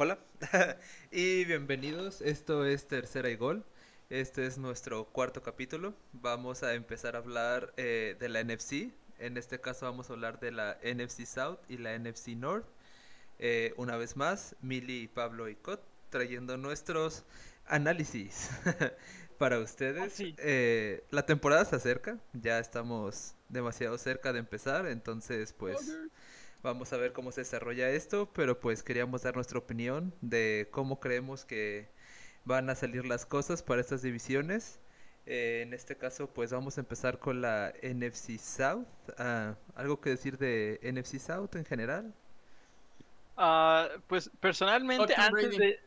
Hola y bienvenidos. Esto es Tercera y Gol. Este es nuestro cuarto capítulo. Vamos a empezar a hablar eh, de la NFC. En este caso vamos a hablar de la NFC South y la NFC North. Eh, una vez más, Mili, Pablo y Cot trayendo nuestros análisis para ustedes. Eh, la temporada se acerca, ya estamos demasiado cerca de empezar, entonces pues vamos a ver cómo se desarrolla esto, pero pues queríamos dar nuestra opinión de cómo creemos que van a salir las cosas para estas divisiones. Eh, en este caso, pues vamos a empezar con la NFC South. Ah, ¿Algo que decir de NFC South en general? Ah, pues personalmente, antes de.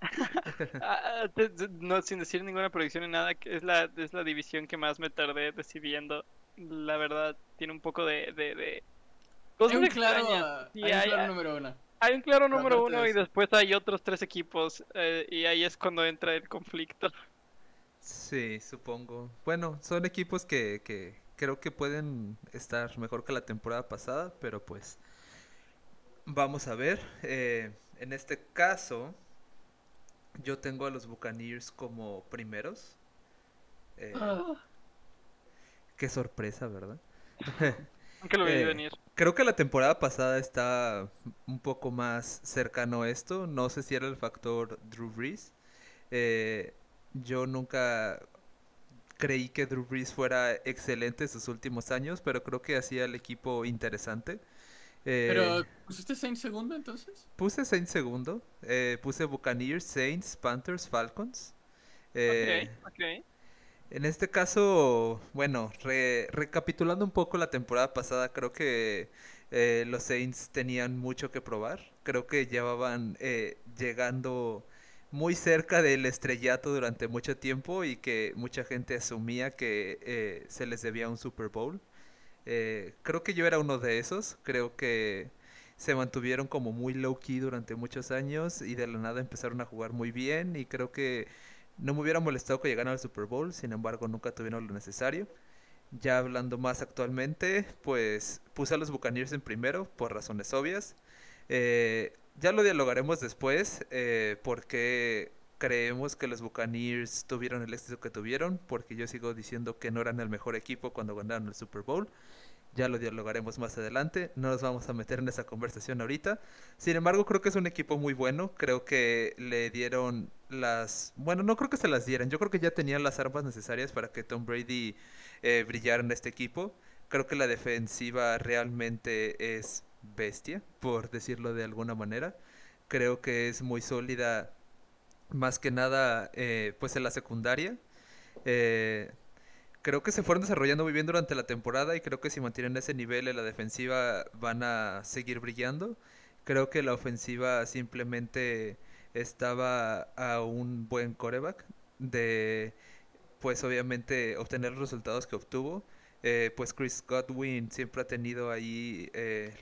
Ah, no, sin decir ninguna predicción ni nada, que es la, es la división que más me tardé decidiendo. La verdad, tiene un poco de. de, hay un claro, hay, número uno. Hay un claro número uno y después hay otros tres equipos. Eh, y ahí es cuando entra el conflicto. Sí, supongo. Bueno, son equipos que, que creo que pueden estar mejor que la temporada pasada, pero pues Vamos a ver. Eh, en este caso, yo tengo a los Buccaneers como primeros. Eh, ah. Qué sorpresa, ¿verdad? Aunque lo vi eh, venir. Creo que la temporada pasada está un poco más cercano a esto. No sé si era el factor Drew Brees. yo nunca creí que Drew Brees fuera excelente en sus últimos años, pero creo que hacía el equipo interesante. Pero, ¿pusiste Saints segundo entonces? Puse Saints segundo. Eh, puse Buccaneers, Saints, Panthers, Falcons. Eh, ok, En este caso, bueno, recapitulando un poco la temporada pasada, creo que eh, los Saints tenían mucho que probar. Creo que llevaban llegando muy cerca del estrellato durante mucho tiempo y que mucha gente asumía que se les debía un Super Bowl. Eh, creo que yo era uno de esos. Creo que se mantuvieron como muy low key durante muchos años y de la nada empezaron a jugar muy bien y creo que no me hubiera molestado que llegaran al Super Bowl, sin embargo nunca tuvieron lo necesario. Ya hablando más actualmente, pues puse a los Buccaneers en primero por razones obvias. Eh, ya lo dialogaremos después eh, porque creemos que los Buccaneers tuvieron el éxito que tuvieron, porque yo sigo diciendo que no eran el mejor equipo cuando ganaron el Super Bowl. Ya lo dialogaremos más adelante, no nos vamos a meter en esa conversación ahorita. Sin embargo, creo que es un equipo muy bueno, creo que le dieron las... Bueno, no creo que se las dieran, yo creo que ya tenían las armas necesarias para que Tom Brady eh, brillara en este equipo. Creo que la defensiva realmente es bestia, por decirlo de alguna manera. Creo que es muy sólida más que nada eh, pues en la secundaria. Eh, creo que se fueron desarrollando muy bien durante la temporada y creo que si mantienen ese nivel en la defensiva van a seguir brillando. Creo que la ofensiva simplemente estaba a un buen coreback de pues obviamente obtener los resultados que obtuvo. Eh, pues Chris Godwin siempre ha tenido ahí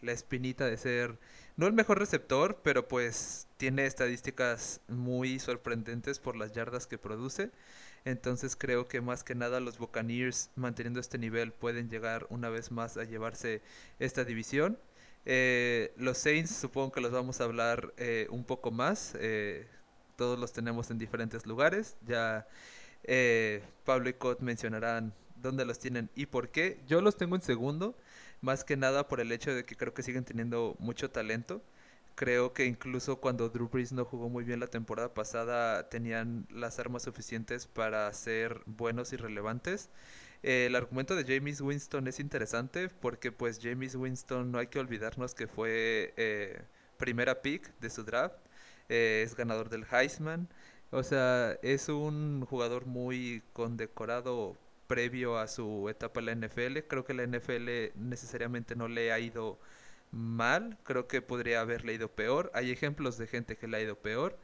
la espinita de ser no el mejor receptor, pero pues tiene estadísticas muy sorprendentes por las yardas que produce. Entonces creo que más que nada los Buccaneers manteniendo este nivel pueden llegar una vez más a llevarse esta división. Eh, los Saints supongo que los vamos a hablar eh, un poco más. Eh, todos los tenemos en diferentes lugares. Ya Pablo y Cot mencionarán dónde los tienen y por qué. Yo los tengo en segundo más que nada por el hecho de que creo que siguen teniendo mucho talento. Creo que incluso cuando Drew Brees no jugó muy bien la temporada pasada, tenían las armas suficientes para ser buenos y relevantes. El argumento de James Winston es interesante porque pues James Winston no hay que olvidarnos que fue eh, primera pick de su draft, eh, es ganador del Heisman, o sea, es un jugador muy condecorado previo a su etapa en la NFL. Creo que la NFL necesariamente no le ha ido mal, creo que podría haberle ido peor. Hay ejemplos de gente que le ha ido peor.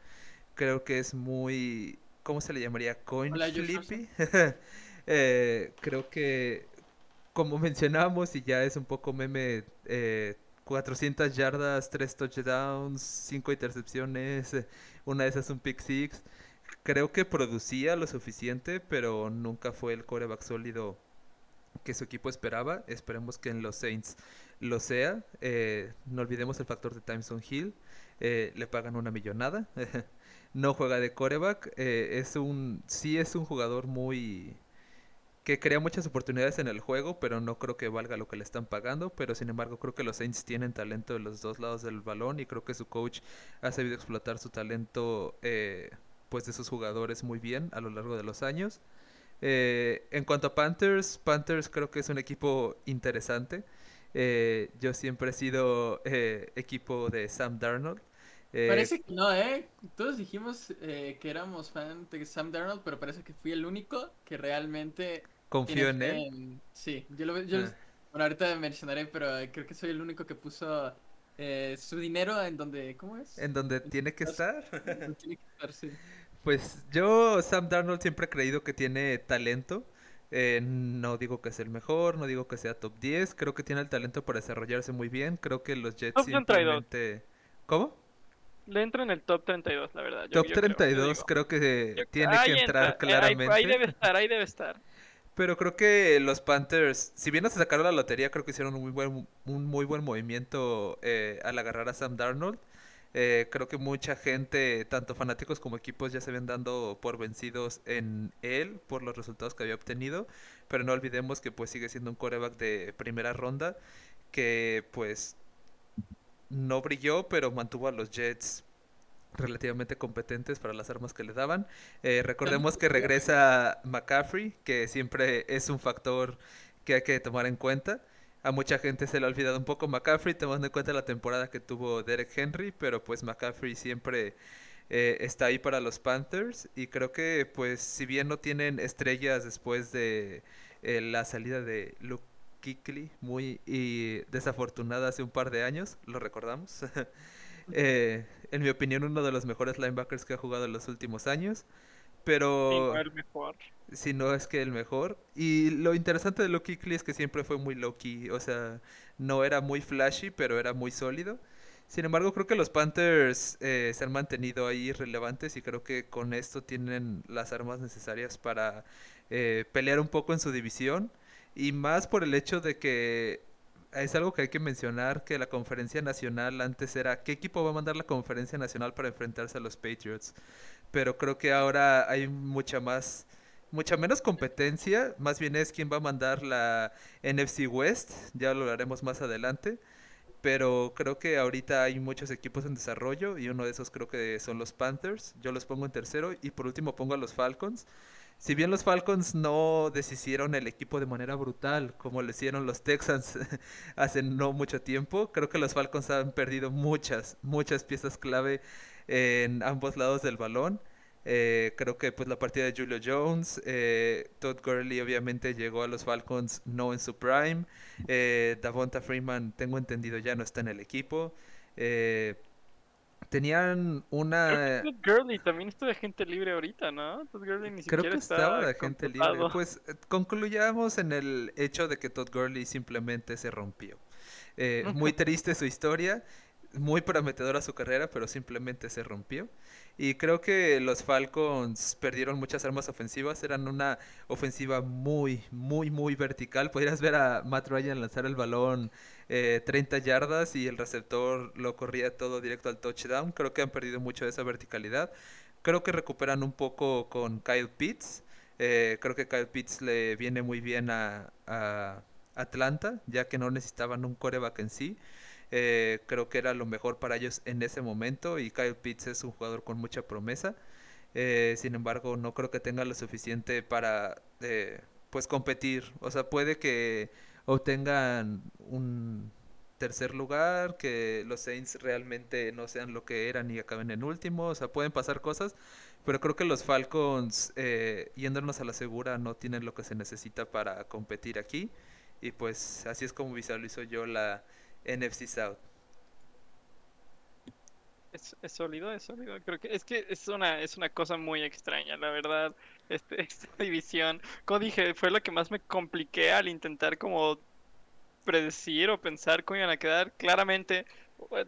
Creo que es muy, ¿cómo se le llamaría? Coin flippy. Eh, creo que, como mencionamos, y ya es un poco meme, eh, 400 yardas, 3 touchdowns, 5 intercepciones, una de esas un pick six creo que producía lo suficiente, pero nunca fue el coreback sólido que su equipo esperaba. Esperemos que en los Saints lo sea. Eh, no olvidemos el factor de Timeson Hill. Eh, le pagan una millonada. no juega de coreback. Eh, es un, sí es un jugador muy que crea muchas oportunidades en el juego, pero no creo que valga lo que le están pagando. Pero sin embargo, creo que los Saints tienen talento de los dos lados del balón y creo que su coach ha sabido explotar su talento pues de sus jugadores muy bien a lo largo de los años. Eh, en cuanto a Panthers, Panthers creo que es un equipo interesante. Eh, yo siempre he sido eh, equipo de Sam Darnold. parece que no, ¿eh? Todos dijimos que éramos fan de Sam Darnold, pero parece que fui el único que realmente... Confió en él. Sí, yo lo yo, ah. Bueno, ahorita mencionaré, pero creo que soy el único que puso su dinero en donde... ¿Cómo es? En donde tiene que estar. tiene que estar, sí. Pues yo, Sam Darnold, siempre he creído que tiene talento. Eh, no digo que sea el mejor, no digo que sea top 10. Creo que tiene el talento para desarrollarse muy bien. Creo que los Jets simplemente... ¿Cómo? Le entra en el top 32, la verdad. top 32 creo, que tiene que entrar claramente. Ahí, debe estar, ahí debe estar. Pero creo que los Panthers, si bien no se sacaron la lotería, creo que hicieron un muy buen, un muy buen movimiento eh, al agarrar a Sam Darnold. Eh, creo que mucha gente, tanto fanáticos como equipos, ya se ven dando por vencidos en él por los resultados que había obtenido. Pero no olvidemos que pues sigue siendo un coreback de primera ronda que pues no brilló, pero mantuvo a los Jets relativamente competentes para las armas que le daban. Eh, recordemos que regresa McCaffrey, que siempre es un factor que hay que tomar en cuenta. A mucha gente se le ha olvidado un poco McCaffrey, tomando en cuenta la temporada que tuvo Derek Henry, pero pues McCaffrey siempre eh, está ahí para los Panthers y creo que pues si bien no tienen estrellas después de eh, la salida de Luke Kuechly, muy y desafortunada hace un par de años, lo recordamos. Eh, en mi opinión uno de los mejores linebackers que ha jugado en los últimos años. Pero. el mejor. Si no es que el mejor. Y lo interesante de Loki Klee es que siempre fue muy Loki. O sea, no era muy flashy, pero era muy sólido. Sin embargo, creo que los Panthers eh, se han mantenido ahí relevantes y creo que con esto tienen las armas necesarias para eh, pelear un poco en su división. Y más por el hecho de que es algo que hay que mencionar, que la conferencia nacional antes era, ¿qué equipo va a mandar la conferencia nacional para enfrentarse a los Patriots? pero creo que ahora hay mucha más mucha menos competencia, más bien es quien va a mandar la NFC West, ya lo haremos más adelante, pero creo que ahorita hay muchos equipos en desarrollo y uno de esos creo que son los Panthers, yo los pongo en tercero y por último pongo a los Falcons. Si bien los Falcons no deshicieron el equipo de manera brutal como lo hicieron los Texans hace no mucho tiempo, creo que los Falcons han perdido muchas, muchas piezas clave en ambos lados del balón. Eh, creo que pues la partida de Julio Jones, eh, Todd Gurley obviamente llegó a los Falcons no en su prime, eh, Davonta Freeman tengo entendido ya no está en el equipo. Eh, tenían una... Todd Gurley también está de gente libre ahorita, ¿no? Todd Gurley ni Creo que estaba de gente libre. Pues concluyamos en el hecho de que Todd Gurley simplemente se rompió. muy triste su historia muy prometedora su carrera, pero simplemente se rompió. Y creo que los Falcons perdieron muchas armas ofensivas. Eran una ofensiva muy, muy, muy vertical. Podrías ver a Matt Ryan lanzar el balón 30 eh, yardas y el receptor lo corría todo directo al touchdown. Creo que han perdido mucho de esa verticalidad. Creo que recuperan un poco con Kyle Pitts. Eh, creo que Kyle Pitts le viene muy bien a, Atlanta, ya que no necesitaban un coreback en sí. Eh, creo que era lo mejor para ellos en ese momento y Kyle Pitts es un jugador con mucha promesa. Eh, sin embargo, no creo que tenga lo suficiente para pues competir. O sea, puede que obtengan un tercer lugar, que los Saints realmente no sean lo que eran y acaben en último. O sea, pueden pasar cosas, pero creo que los Falcons, yéndonos a la segura, no tienen lo que se necesita para competir aquí. Y pues así es como visualizo yo la, NFC South. Es, sólido, es sólido. Creo que es que es una, es una cosa muy extraña, la verdad. Este, esta división, como dije, fue lo que más me compliqué al intentar como predecir o pensar cómo iban a quedar. Claramente,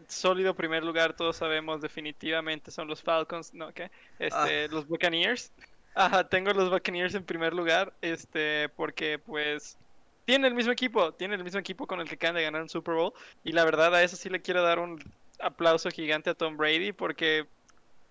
sólido primer lugar, todos sabemos definitivamente son los Falcons, ¿no? ¿Qué? Este, ah. Los Buccaneers. Ajá, tengo los Buccaneers en primer lugar, este, porque pues tiene el mismo equipo, tiene el mismo equipo con el que acaban de ganar un Super Bowl. Y la verdad, a eso sí le quiero dar un aplauso gigante a Tom Brady, porque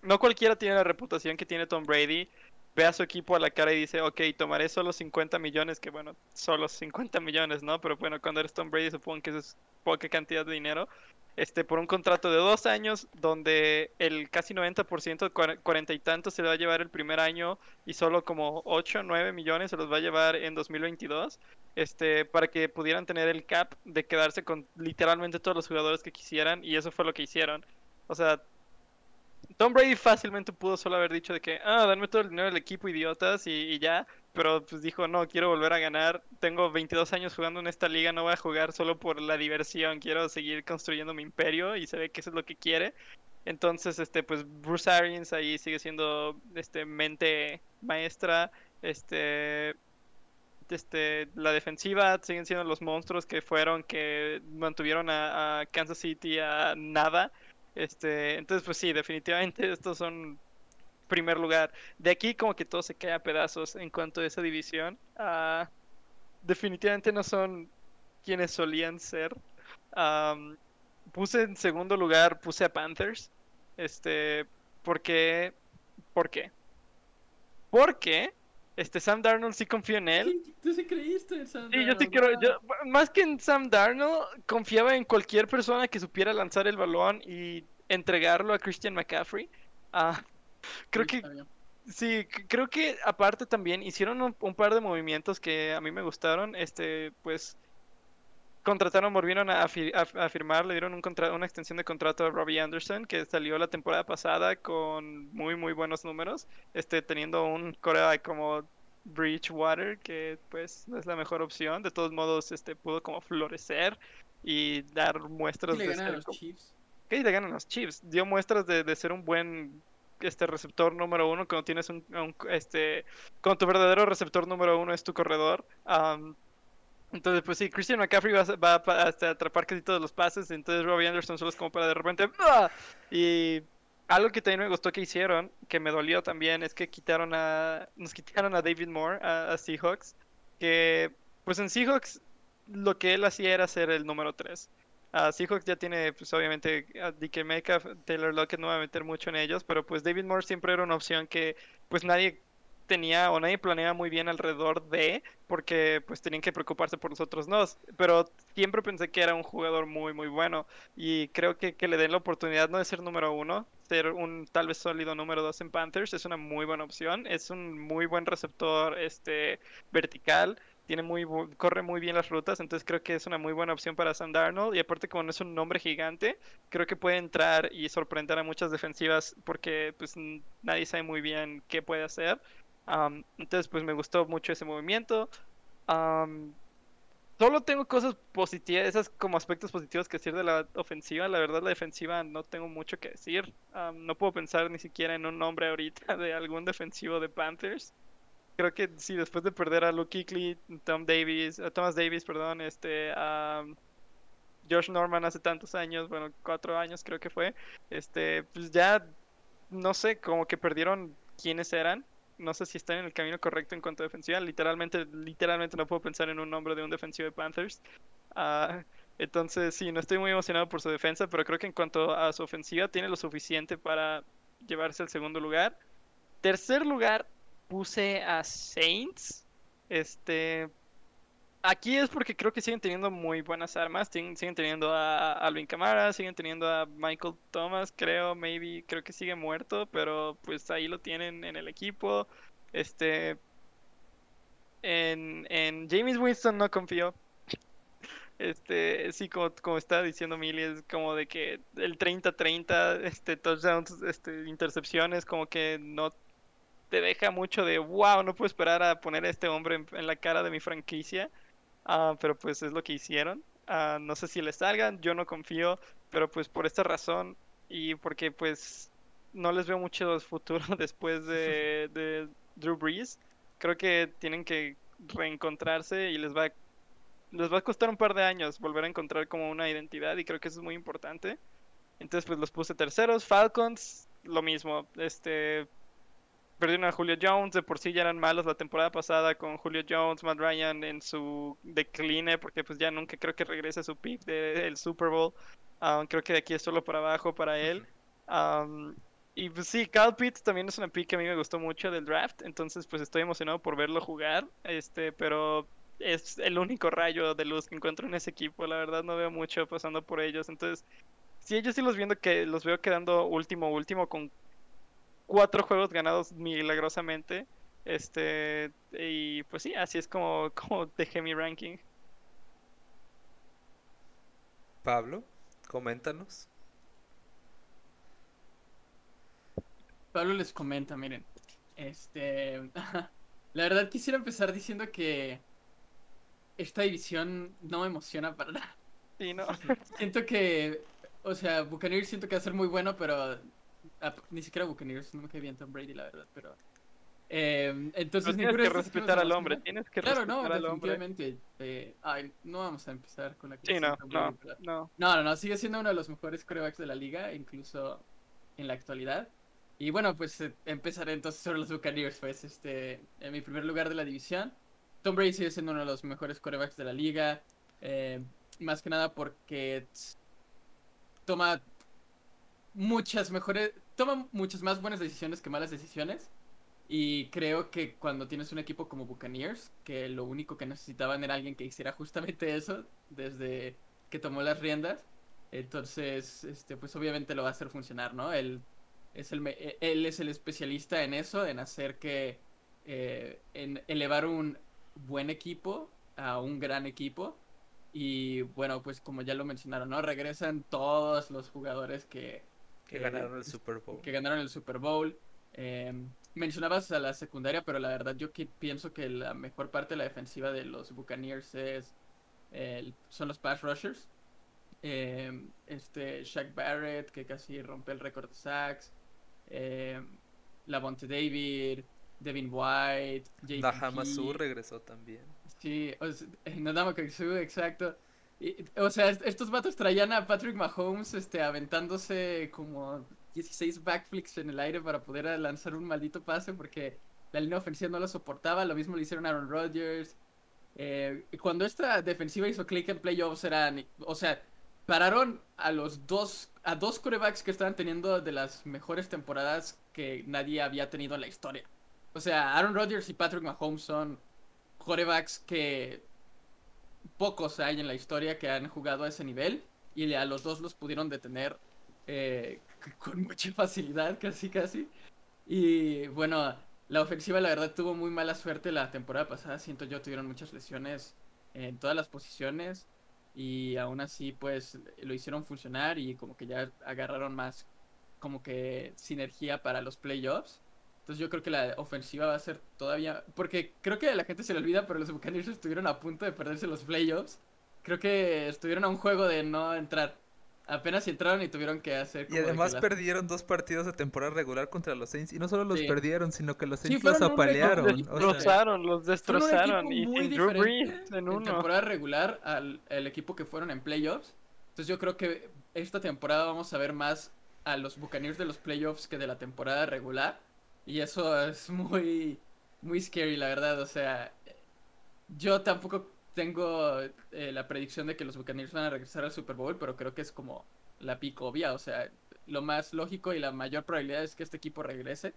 no cualquiera tiene la reputación que tiene Tom Brady. Ve a su equipo a la cara y dice, ok, tomaré solo 50 millones, que bueno, solo 50 millones, ¿no? Pero bueno, cuando eres Tom Brady supongo que eso es poca cantidad de dinero este, por un contrato de dos años, donde el casi 90%, cuarenta y tantos, se le va a llevar el primer año y solo como 8 o 9 millones se los va a llevar en 2022, este, para que pudieran tener el cap de quedarse con literalmente todos los jugadores que quisieran, y eso fue lo que hicieron. O sea, Tom Brady fácilmente pudo solo haber dicho de que, ah, dame todo el dinero del equipo, idiotas, y, ya. Pero pues dijo, no, quiero volver a ganar. Tengo 22 años jugando en esta liga, no voy a jugar solo por la diversión. Quiero seguir construyendo mi imperio y se ve que eso es lo que quiere. Entonces, este, pues Bruce Arians ahí sigue siendo este mente maestra. Este, este, la defensiva siguen siendo los monstruos que fueron, que mantuvieron a Kansas City a nada. Este, entonces, pues sí, definitivamente estos son primer lugar. De aquí como que todo se cae a pedazos en cuanto a esa división. Uh, definitivamente no son quienes solían ser. puse en segundo lugar, puse a Panthers. Este, porque, ¿por qué? Porque este Sam Darnold sí confío en él. ¿Tú sí creíste en Sam Sí, yo sí quiero. Yo, más que en Sam Darnold, confiaba en cualquier persona que supiera lanzar el balón y entregarlo a Christian McCaffrey. Ah, creo que. Sí, creo que aparte también hicieron un, par de movimientos que a mí me gustaron. Este, pues contrataron, volvieron a, a, firmar, le dieron un una extensión de contrato a Robbie Anderson, que salió la temporada pasada con muy, muy buenos números, este, teniendo un Corea como Bridgewater, que pues no es la mejor opción. De todos modos, este, pudo como florecer y dar muestras de ser los Chiefs? ¿Qué le ganan los Chiefs? Dio muestras de, de ser un buen este receptor número uno cuando tienes un, este con tu verdadero receptor número uno es tu corredor entonces, pues sí, Christian McCaffrey va, va, a atrapar casi todos los pases. Entonces, Robbie Anderson solo es como para de repente. Y algo que también me gustó que hicieron, que me dolió también, es que quitaron a. Nos quitaron a David Moore, a, Seahawks. Que, pues en Seahawks, lo que él hacía era ser el número 3. a Seahawks ya tiene, pues obviamente, a DK Metcalf, Taylor Lockett no va a meter mucho en ellos, pero pues David Moore siempre era una opción que, pues nadie tenía o nadie planeaba muy bien alrededor de, porque pues tenían que preocuparse por los otros. Pero siempre pensé que era un jugador muy, muy bueno. Y creo que que le den la oportunidad no de ser número uno, ser un tal vez sólido número dos en Panthers es una muy buena opción. Es un muy buen receptor este vertical. Tiene muy corre muy bien las rutas, entonces creo que es una muy buena opción para Sam Darnold. Y aparte, como no es un nombre gigante, creo que puede entrar y sorprender a muchas defensivas porque pues nadie sabe muy bien qué puede hacer entonces, pues me gustó mucho ese movimiento. solo tengo cosas positivas, esas como aspectos positivos que decir de la ofensiva. La verdad, la defensiva no tengo mucho que decir. no puedo pensar ni siquiera en un nombre ahorita de algún defensivo de Panthers. Creo que sí, después de perder a Luke Kuechly, Tom Davis, Thomas Davis, perdón, este, Josh Norman hace tantos años, bueno, cuatro años creo que fue, este, pues ya, no sé, como que perdieron quiénes eran no sé si están en el camino correcto en cuanto a defensiva. Literalmente, literalmente no puedo pensar en un nombre de un defensivo de Panthers. Uh, entonces, sí, no estoy muy emocionado por su defensa, pero creo que en cuanto a su ofensiva tiene lo suficiente para llevarse al segundo lugar. Tercer lugar, puse a Saints. Este, Aquí es porque creo que siguen teniendo muy buenas armas. Siguen, teniendo a Alvin Kamara, siguen teniendo a Michael Thomas, creo, maybe, creo que sigue muerto, pero pues ahí lo tienen en el equipo. Este. En, en James Winston no confío. Este, sí, como, como está diciendo Milly, es como de que el 30-30, este, touchdowns, este, intercepciones, como que no te deja mucho de wow, no puedo esperar a poner a este hombre en la cara de mi franquicia. Ah, pero pues es lo que hicieron. Ah, no sé si le salgan, yo no confío, pero pues por esta razón y porque pues no les veo mucho futuro después de, de Drew Brees, creo que tienen que reencontrarse y les va, les va a costar un par de años volver a encontrar como una identidad y creo que eso es muy importante. Entonces pues los puse terceros, Falcons, lo mismo, este perdieron a Julio Jones, de por sí ya eran malos la temporada pasada con Julio Jones, Matt Ryan en su decline, porque pues ya nunca creo que regrese a su pick del Super Bowl. Um, creo que de aquí es solo para abajo para él. Um, y pues sí, Cal Pitts también es una pick que a mí me gustó mucho del draft, entonces pues estoy emocionado por verlo jugar, este, pero es el único rayo de luz que encuentro en ese equipo, la verdad no veo mucho pasando por ellos, entonces sí, ellos sí los viendo que los veo quedando último último con cuatro juegos ganados milagrosamente. Este, y pues sí, así es como, como dejé mi ranking. Pablo, coméntanos. Pablo les comenta, miren. Este. La verdad quisiera empezar diciendo que esta división no me emociona para nada. Sí, no. Siento que. O sea, Buccaneers siento que va a ser muy bueno, pero. Ah, ni siquiera Buccaneers, no me cae bien Tom Brady, la verdad, pero. eh, entonces, Pero tienes que respetar al hombre, tienes que Claro, no, respetar al hombre. eh, ay, no vamos a empezar con la Sí, no, Tom Brady, no, no. No, no, no, sigue siendo uno de los mejores corebacks de la liga, incluso en la actualidad. Y bueno, pues eh, empezaré entonces sobre los Buccaneers, pues, este, en mi primer lugar de la división. Tom Brady sigue siendo uno de los mejores corebacks de la liga, eh, más que nada porque toma muchas mejores, toma muchas más buenas decisiones que malas decisiones. Y creo que cuando tienes un equipo como Buccaneers, que lo único que necesitaban era alguien que hiciera justamente eso, desde que tomó las riendas, entonces, este, pues obviamente lo va a hacer funcionar, ¿no? Él es el, e- él es el especialista en eso, en hacer que, eh, en elevar un buen equipo a un gran equipo. Y bueno, pues como ya lo mencionaron, ¿no? Regresan todos los jugadores que, Que ganaron el Super Bowl. que ganaron el Super Bowl. Eh, mencionabas a la secundaria, pero la verdad yo que pienso que la mejor parte de la defensiva de los Buccaneers es son los pass rushers. Eh, este Shaq Barrett que casi rompe el récord de sacks. Eh, Lavonte David, Devin White, JPP. Nahamasu regresó también. Sí, o sea, Nadama Kaksu, exacto. O sea, est- estos vatos traían a Patrick Mahomes este, aventándose como 16 backflips en el aire para poder lanzar un maldito pase porque la línea ofensiva no lo soportaba. Lo mismo le hicieron Aaron Rodgers. Eh, cuando esta defensiva hizo click en playoffs eran, o sea, pararon a los dos, a dos corebacks que estaban teniendo de las mejores temporadas que nadie había tenido en la historia. O sea, Aaron Rodgers y Patrick Mahomes son corebacks que pocos hay en la historia que han jugado a ese nivel y a los dos los pudieron detener eh, con mucha facilidad, casi casi. Y bueno, la ofensiva la verdad tuvo muy mala suerte la temporada pasada, siento yo, tuvieron muchas lesiones en todas las posiciones y aún así pues lo hicieron funcionar y como que ya agarraron más como que sinergia para los playoffs. Entonces yo creo que la ofensiva va a ser todavía... Porque creo que a la gente se le olvida, pero los Buccaneers estuvieron a punto de perderse los playoffs. Creo que estuvieron a un juego de no entrar. Apenas si entraron y tuvieron que hacer... Y como que además perdieron dos partidos de temporada regular contra los Saints. Y no solo los Sí. perdieron, sino que los Sí, Saints los apalearon. o sea, Destrozaron, los destrozaron. Y muy Drew diferente Brees en en uno. temporada regular al el equipo que fueron en playoffs. Entonces yo creo que esta temporada vamos a ver más a los Buccaneers de los playoffs que de la temporada regular. Y eso es muy, muy scary, la verdad. O sea, yo tampoco tengo eh, la predicción de que los Buccaneers van a regresar al Super Bowl, pero creo que es como la pico obvia. O sea, lo más lógico y la mayor probabilidad es que este equipo regrese.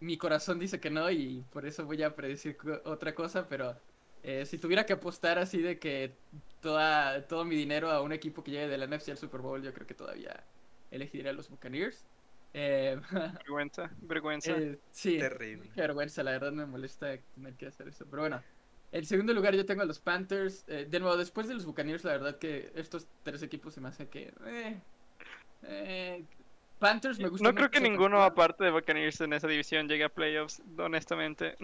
Mi corazón dice que no y por eso voy a predecir otra cosa, pero eh, si tuviera que apostar así de que toda, todo mi dinero a un equipo que llegue de la NFC al Super Bowl, yo creo que todavía elegiría a los Buccaneers. Eh, Vergüenza, vergüenza. eh, sí, Terrible. qué vergüenza, la verdad me molesta tener que hacer eso. Pero bueno, en segundo lugar yo tengo a los Panthers. Eh, de nuevo, después de los Buccaneers, la verdad que estos tres equipos se me hace que... eh, eh, Panthers me gusta no mucho creo que ninguno aparte de Buccaneers en esa división llegue a playoffs, honestamente.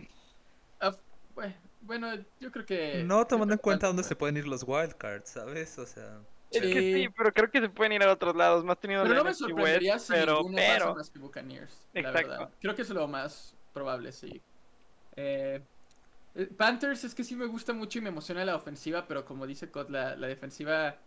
Bue- Bueno, yo creo que... No tomando en cuenta dónde se pueden ir los wildcards, ¿sabes? O sea, Es que Sí. sí, pero creo que se pueden ir a otros lados, más teniendo Pero la no me sorprendería West, si pero, ninguno pasa pero, más que Buccaneers, la Exacto. verdad. Creo que es lo más probable, sí. Eh, eh, Panthers es que sí me gusta mucho y me emociona la ofensiva, pero como dice Cot, la, la defensiva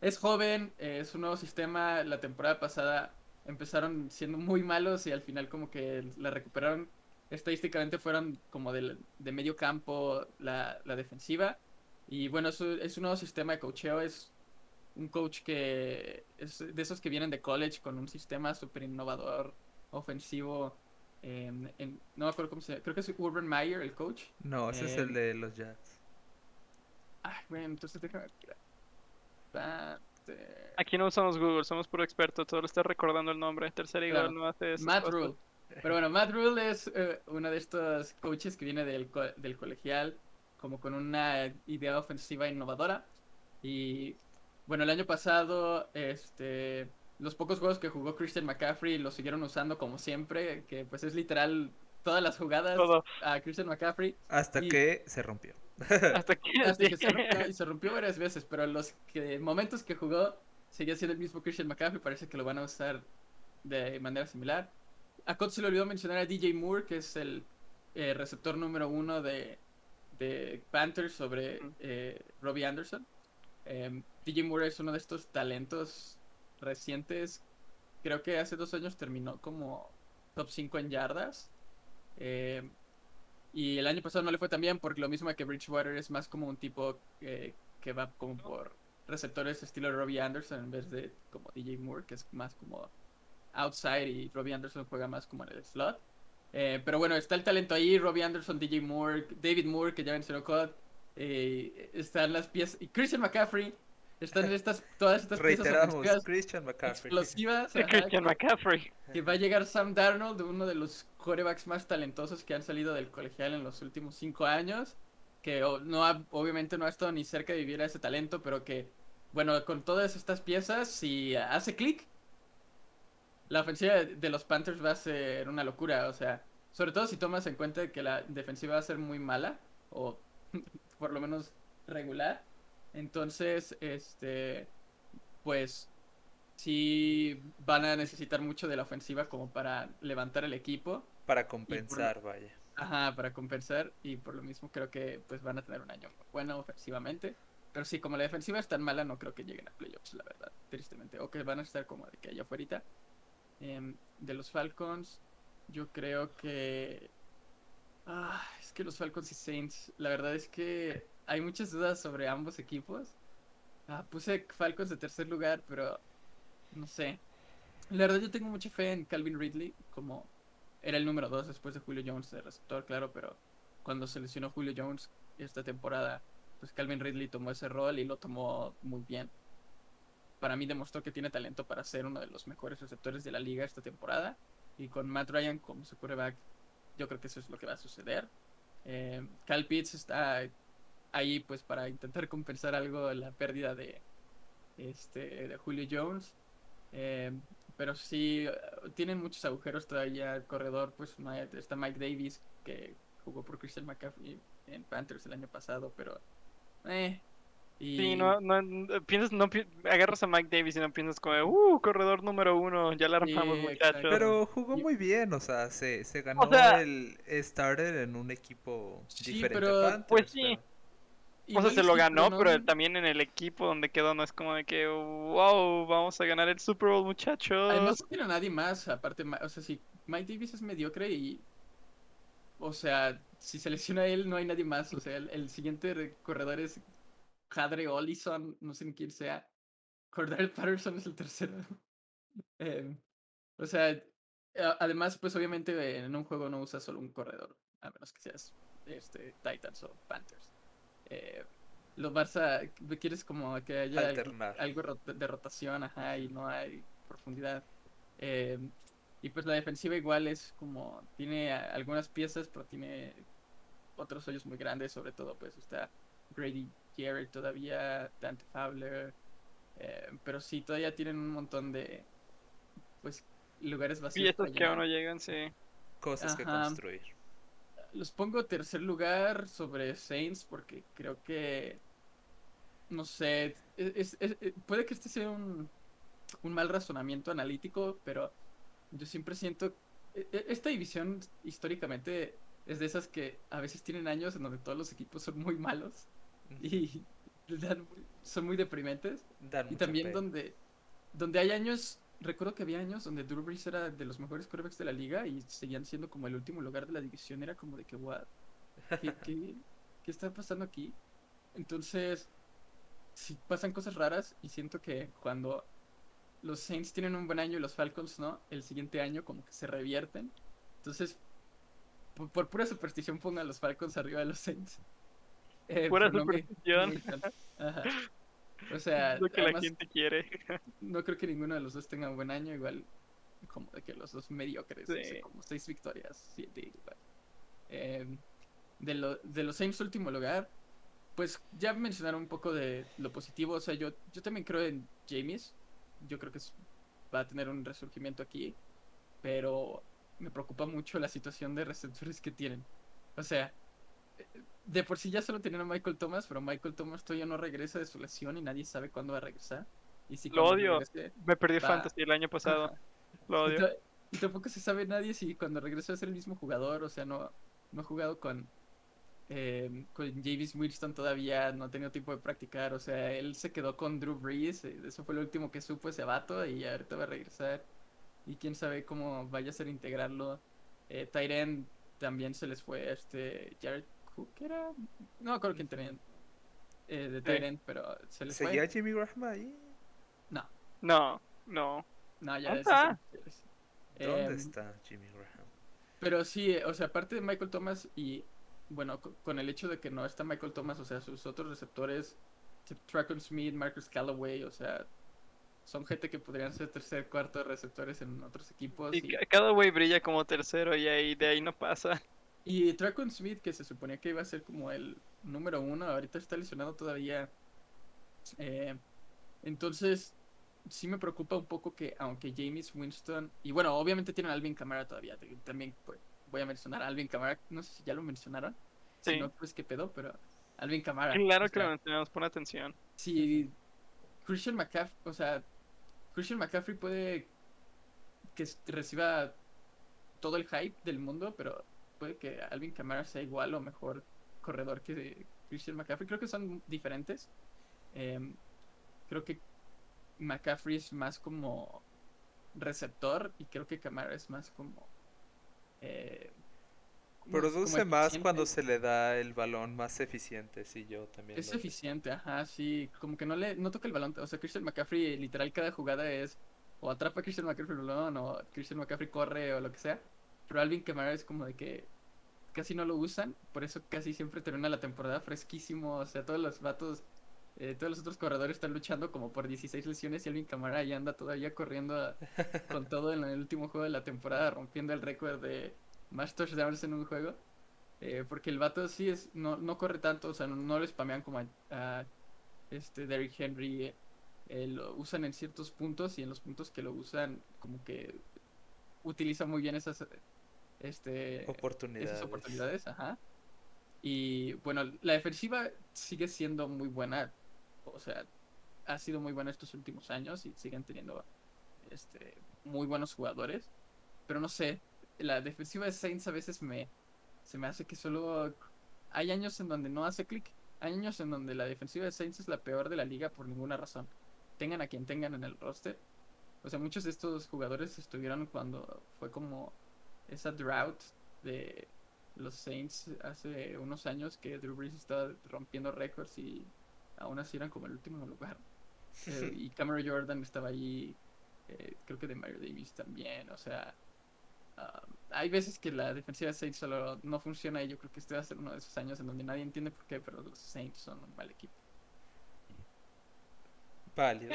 es joven, eh, es un nuevo sistema. La temporada pasada empezaron siendo muy malos y al final como que la recuperaron. Estadísticamente fueron como de, de medio campo la, la defensiva. Y bueno, es, es un nuevo sistema de coacheo, es un coach que es de esos que vienen de college con un sistema súper innovador, ofensivo. en- en- no me acuerdo cómo se llama, creo que es Urban Meyer el coach. No, ese es el de los Jets. Ay, bueno, entonces déjame Aquí no usamos Google, somos puro experto, todo lo está recordando el nombre. Tercer igual Claro. no hace esas Matt cosas. Rule. Pero bueno, Matt Rule es eh, uno de estos coaches que viene del, co- del colegial, como con una idea ofensiva innovadora. Y bueno, el año pasado, este, los pocos juegos que jugó Christian McCaffrey lo siguieron usando como siempre, que pues es literal todas las jugadas Todo. a Christian McCaffrey. Hasta y- que se rompió. Hasta que, Hasta sí. que se rompió, y se rompió varias veces, pero los que, momentos que jugó seguía siendo el mismo Christian McCaffrey, parece que lo van a usar de manera similar. A Cot se le olvidó mencionar a DJ Moore, que es el eh, receptor número uno de, de Panthers sobre eh, Robbie Anderson. Em, DJ Moore es uno de estos talentos recientes. Creo que hace dos años terminó como top 5 en yardas. Em, y el año pasado no le fue tan bien porque lo mismo que Bridgewater es más como un tipo eh, que va como por receptores estilo Robbie Anderson en vez de como DJ Moore, que es más como outside y Robbie Anderson juega más como en el slot. Eh, pero bueno, está el talento ahí, Robbie Anderson, DJ Moore, David Moore, que ya mencionó Cod, eh, están las piezas, y Christian McCaffrey, están estas, todas estas piezas Reiteramos, Christian McCaffrey. explosivas. De ajá, Christian que- McCaffrey. que va a llegar Sam Darnold, uno de los quarterbacks más talentosos que han salido del colegial en los últimos cinco años. Que no ha- obviamente no ha estado ni cerca de vivir a ese talento, pero que, bueno, con todas estas piezas, si hace clic, la ofensiva de los Panthers va a ser una locura. O sea, sobre todo si tomas en cuenta que la defensiva va a ser muy mala, o por lo menos regular. Entonces, este, pues sí van a necesitar mucho de la ofensiva como para levantar el equipo. Para compensar, vaya. Ajá, para compensar. Y por lo mismo creo que pues van a tener un año bueno ofensivamente. Pero sí, como la defensiva es tan mala, no creo que lleguen a playoffs, la verdad, tristemente. O que van a estar como de que allá afuera. Em, de los Falcons, yo creo que... Ah, es que los Falcons y Saints, la verdad es que hay muchas dudas sobre ambos equipos. Ah, puse Falcons de tercer lugar, pero no sé. La verdad yo tengo mucha fe en Calvin Ridley, como era el número 2 después de Julio Jones de receptor, claro, pero cuando se lesionó Julio Jones esta temporada, pues Calvin Ridley tomó ese rol y lo tomó muy bien. Para mí demostró que tiene talento para ser uno de los mejores receptores de la liga esta temporada. Y con Matt Ryan como su quarterback, yo creo que eso es lo que va a suceder. Eh, Cal Pitts está ahí pues para intentar compensar algo la pérdida de, este, de Julio Jones. Eh, pero sí, eh, tienen muchos agujeros todavía. El corredor, pues está Mike Davis, que jugó por Christian McCaffrey en Panthers el año pasado, pero... Eh, y... Sí, no, no, no- piensas, no pi- agarras a Mike Davis y no piensas como, uh, corredor número uno, ya la armamos, Sí, muchachos. Pero jugó muy bien, o sea, se, se ganó sea- el starter en un equipo Sí, diferente pero- a Panthers, Pues sí. pero- O sea, se lo ganó, pero también en el equipo donde quedó no es como de que, wow, vamos a ganar el Super Bowl, muchachos. Además no tiene a nadie más, aparte, o sea, si Mike Davis es mediocre y... O sea, si se lesiona él, no hay nadie más. O sea, el, el siguiente re- corredor es Hadre Olison, no sé quién sea. Cordell Patterson es el tercero. Em, o sea, a- además, pues obviamente en un juego no usas solo un corredor, a menos que seas este, Titans o Panthers. Eh, los Barça, quieres como que haya algo- Alternar. algo de rotación, ajá, y no hay profundidad. Eh, y pues la defensiva igual es como, tiene algunas piezas, pero tiene otros hoyos muy grandes, sobre todo pues está Grady Jarrett todavía, Dante Fowler, eh, pero sí, todavía tienen un montón de, pues, lugares vacíos. Piezas para que aún no llegan, sí. Cosas que construir. Los pongo tercer lugar sobre Saints porque creo que. No sé. es- es- es- puede que este sea un, un mal razonamiento analítico, pero yo siempre siento. e- e- Esta división históricamente es de esas que a veces tienen años en donde todos los equipos son muy malos y dan son muy deprimentes. Dan Y también pena. donde, donde hay años recuerdo que había años donde Drew Brees era de los mejores quarterbacks de la liga y seguían siendo como el último lugar de la división. Era como de que, what? ¿Qué, qué, qué está pasando aquí? Entonces, sí pasan cosas raras y siento que cuando los Saints tienen un buen año y los Falcons no, el siguiente año como que se revierten. Entonces, por, por pura superstición pongan a los Falcons arriba de los Saints. Eh, Pura pero no me- superstición. no me encanta. Ajá. O sea, lo que además, la gente quiere. no creo que ninguno de los dos tenga un buen año, igual como de que los dos mediocres, como seis victorias, siete igual. Em, de, lo- de los Saints último lugar, pues ya mencionaron un poco de lo positivo, o sea, yo, yo también creo en James, yo creo que es- va a tener un resurgimiento aquí, pero me preocupa mucho la situación de receptores que tienen. O sea, de por sí ya solo tenían a Michael Thomas, pero Michael Thomas todavía no regresa de su lesión y nadie sabe cuándo va a regresar. Y si Lo odio. regrese- Me perdí Va. Fantasy el año pasado. Ajá. Lo odio. y tampoco se sabe nadie si cuando regresa a ser el mismo jugador, o sea, no, no ha jugado con, eh, con Javis Winston todavía, no ha tenido tiempo de practicar, o sea, él se quedó con Drew Brees, eh, eso fue lo último que supo ese vato y ahorita va a regresar. Y quién sabe cómo vaya a ser integrarlo. Eh, Tyren también se les fue este Jared Cook, era, no me acuerdo quién tenían eh, de Tyren, pero se les ¿Seguía fue. Jimmy Graham ahí? No, No, no. no, ya ¿Dónde está? son- ¿Dónde Em, está Jimmy Graham? Pero sí, o sea, aparte de Michael Thomas y bueno, co- con el hecho de que no está Michael Thomas, o sea, sus otros receptores, Tracon Smith, Marcus Callaway, o sea, son gente que podrían ser tercer, cuarto receptores en otros equipos. Y Y, ca- cada güey brilla como tercero y ahí de ahí no pasa. Y Tracon Smith, que se suponía que iba a ser como el número uno, ahorita está lesionado todavía. Eh, entonces, sí me preocupa un poco que, aunque James Winston, y bueno, obviamente tienen a Alvin Kamara todavía, también pues, voy a mencionar a Alvin Kamara, no sé si ya lo mencionaron, Sí. si no, pues qué pedo, pero Alvin Kamara. Claro o que lo mencionamos, pon atención. Si Christian McCaffrey, o sea, Christian McCaffrey puede que reciba todo el hype del mundo, pero puede que Alvin Kamara sea igual o mejor corredor que Christian McCaffrey. Creo que son diferentes. Em, creo que McCaffrey es más como receptor y creo que Kamara es más como... eh, Produce más cuando se le da el balón más eficiente, sí, yo también. Es eficiente, ajá, sí, como que no le, no toca el balón, o sea, Christian McCaffrey, literal, cada jugada es, o atrapa a Christian McCaffrey el balón, o Christian McCaffrey corre, o lo que sea, pero Alvin Kamara es como de que casi no lo usan, por eso casi siempre termina la temporada fresquísimo, o sea, todos los vatos, eh, todos los otros corredores están luchando como por 16 lesiones y Alvin Kamara ahí anda todavía corriendo a- con todo en el último juego de la temporada, rompiendo el récord de más touchdowns en un juego. Eh, porque el vato sí es, no, no corre tanto, o sea, no, no lo spamean como a, a, este Derrick Henry. eh, eh, lo usan en ciertos puntos y en los puntos que lo usan, como que utiliza muy bien esas este, Oportunidades. esas oportunidades, ajá. Y bueno, la defensiva sigue siendo muy buena, o sea, ha sido muy buena estos últimos años y siguen teniendo este, muy buenos jugadores. Pero no sé, la defensiva de Saints a veces me se me hace que solo hay años en donde no hace clic, hay años en donde la defensiva de Saints es la peor de la liga por ninguna razón. Tengan a quien tengan en el roster. O sea, muchos de estos jugadores estuvieron cuando fue como esa drought de los Saints hace unos años que Drew Brees estaba rompiendo récords y aún así eran como el último lugar. Eh, y Cameron Jordan estaba ahí, eh, creo que de Mario Davis también, o sea, ah, hay veces que la defensiva de Saints solo no funciona y yo creo que este va a ser uno de esos años en donde nadie entiende por qué, pero los Saints son un mal equipo. Válido.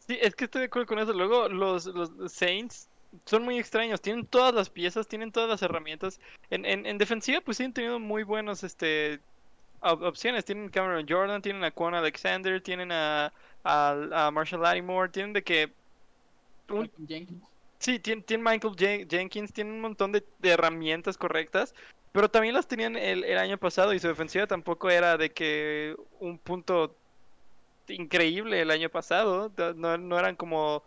Sí, es que estoy de acuerdo con eso. Luego los, los Saints son muy extraños. Tienen todas las piezas, tienen todas las herramientas. En, en, en defensiva pues sí han tenido muy buenos este, op- opciones. Tienen Cameron Jordan, tienen a Quan Alexander, tienen a, a, a Marshall Lattimore, tienen de que... Un, Jenkins. Sí, tiene, tiene Michael Jen- Jenkins, tiene un montón de, de herramientas correctas, pero también las tenían el, el año pasado y su defensiva tampoco era de que un punto increíble el año pasado, no, no eran como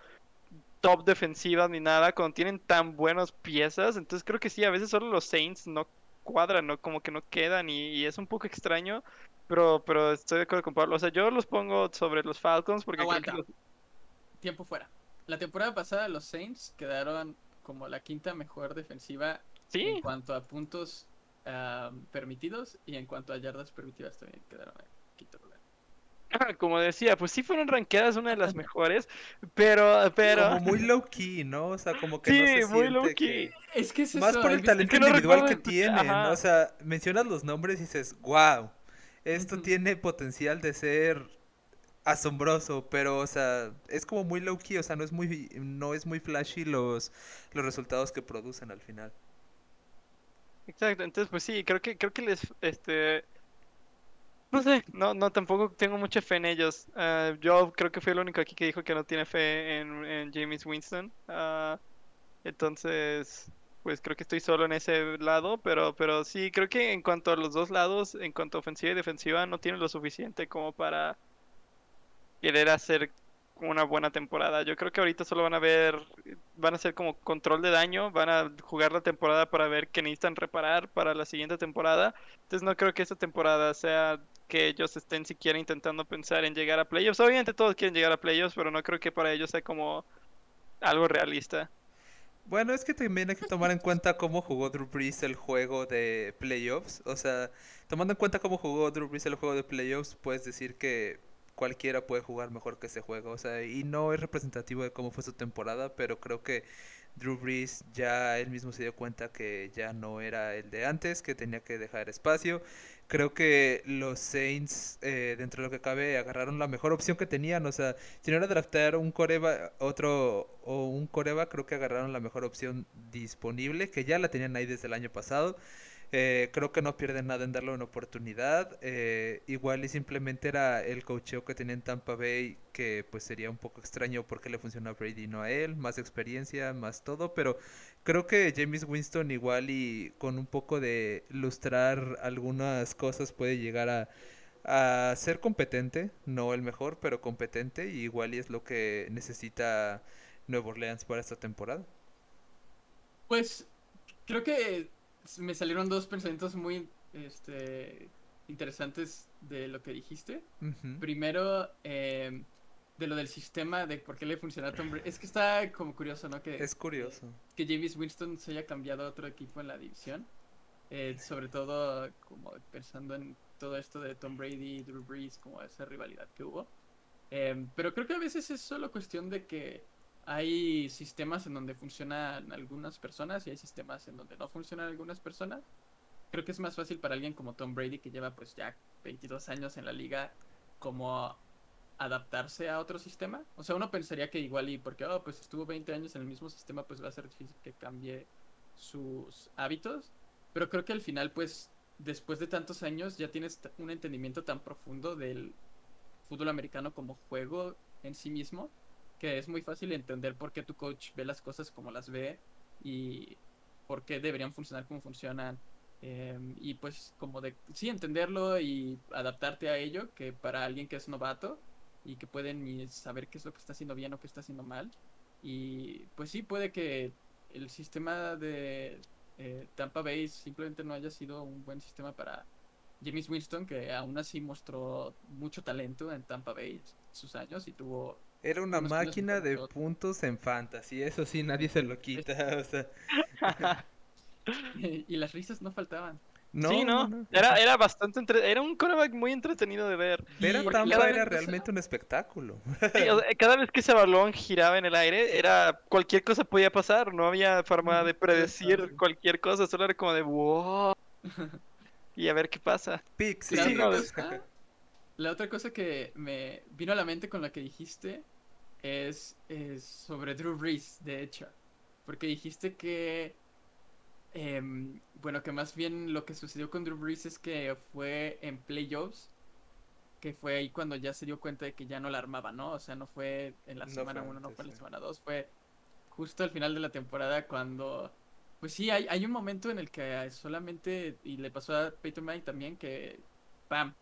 top defensivas ni nada, cuando tienen tan buenas piezas, entonces creo que sí, a veces solo los Saints no cuadran, ¿no? como que no quedan y, y es un poco extraño, pero, pero estoy de acuerdo con Pablo, o sea, yo los pongo sobre los Falcons porque creo que Aguanta. los- Tiempo fuera. la temporada pasada los Saints quedaron como la quinta mejor defensiva Sí, en cuanto a puntos ah, permitidos y en cuanto a yardas permitidas también quedaron en quinto lugar. ah, como decía, pues sí fueron rankeadas una de las mejores, pero, pero... Como muy low key, ¿no? O sea, como que no Sí, se muy siente low que- key. Es que es Más eso, por ¿has el talento que no individual que recuerdo- tienen. ajá. O sea, mencionas los nombres y dices, wow, esto tiene potencial de ser asombroso, pero, o sea, es como muy low key, o sea, no es muy, no es muy flashy los, los resultados que producen al final. Exacto, entonces pues sí, creo que creo que les este no sé, no no tampoco tengo mucha fe en ellos. Ah, yo creo que fui el único aquí que dijo que no tiene fe en, en James Winston. Ah, entonces, pues creo que estoy solo en ese lado, pero pero sí, creo que en cuanto a los dos lados, en cuanto a ofensiva y defensiva, no tienen lo suficiente como para querer hacer una buena temporada. Yo creo que ahorita solo van a ver, van a hacer como control de daño, van a jugar la temporada para ver qué necesitan reparar para la siguiente temporada. Entonces no creo que esta temporada sea que ellos estén siquiera intentando pensar en llegar a playoffs. Obviamente todos quieren llegar a playoffs, pero no creo que para ellos sea como algo realista. Bueno, es que también hay que tomar en cuenta cómo jugó Drew Brees el juego de playoffs. O sea, tomando en cuenta cómo jugó Drew Brees el juego de playoffs, puedes decir que cualquiera puede jugar mejor que ese juego. O sea, y no es representativo de cómo fue su temporada, pero creo que Drew Brees ya él mismo se dio cuenta que ya no era el de antes, que tenía que dejar espacio. Creo que los Saints, eh, dentro de lo que cabe, agarraron la mejor opción que tenían. O sea, si no era draftear un coreba, otro o un coreba, creo que agarraron la mejor opción disponible, que ya la tenían ahí desde el año pasado. Eh, creo que no pierden nada en darle una oportunidad. eh, igual y simplemente era el cocheo que tenía en Tampa Bay, que pues sería un poco extraño porque le funcionó a Brady y no a él. Más experiencia, más todo. Pero creo que James Winston igual y con un poco de lustrar algunas cosas puede llegar a, a ser competente. No el mejor, pero competente. Y igual y es lo que necesita Nueva Orleans para esta temporada. Pues creo que me salieron dos pensamientos muy este, interesantes de lo que dijiste. Primero, eh, de lo del sistema, de por qué le funciona a Tom Brady. Es que está como curioso, ¿no? Que, Es curioso. que James Winston se haya cambiado a otro equipo en la división. Eh, sobre todo como pensando en todo esto de Tom Brady y Drew Brees, como esa rivalidad que hubo. Eh, pero creo que a veces es solo cuestión de que hay sistemas en donde funcionan algunas personas y hay sistemas en donde no funcionan algunas personas. Creo que es más fácil para alguien como Tom Brady que lleva pues ya 22 años en la liga como adaptarse a otro sistema. O sea, uno pensaría que igual y porque oh, pues estuvo 20 años en el mismo sistema, pues va a ser difícil que cambie sus hábitos. Pero creo que al final pues después de tantos años ya tienes un entendimiento tan profundo del fútbol americano como juego en sí mismo que es muy fácil entender por qué tu coach ve las cosas como las ve y por qué deberían funcionar como funcionan. Em, y pues como de, sí, entenderlo y adaptarte a ello, que para alguien que es novato y que puede ni saber qué es lo que está haciendo bien o qué está haciendo mal. Y pues sí, puede que el sistema de eh, Tampa Bay simplemente no haya sido un buen sistema para James Winston, que aún así mostró mucho talento en Tampa Bay sus años y tuvo Era una Unos máquina de otros. puntos en fantasy, eso sí, nadie se lo quita, o sea, y las risas no faltaban. no, sí, no, no, no. Era, era bastante entre- era un quarterback muy entretenido de ver. Ver a Tampa cada era vez- realmente un espectáculo. Sí, o sea, cada vez que ese balón giraba en el aire, era cualquier cosa podía pasar, no había forma de Ujú, predecir cualquier cosa, solo era como de wow. Y a ver qué pasa. Pix, Sí, no, la otra cosa que me vino a la mente con la que dijiste es, es sobre Drew Brees, de hecho. Porque dijiste que, em, bueno, que más bien lo que sucedió con Drew Brees es que fue en playoffs, que fue ahí cuando ya se dio cuenta de que ya no la armaba, ¿no? O sea, no fue en la No semana fue 1, no fue en la semana 2, fue justo al final de la temporada cuando... Pues sí, hay, hay un momento en el que solamente, y le pasó a Peyton Manning también, que, ¡pam!,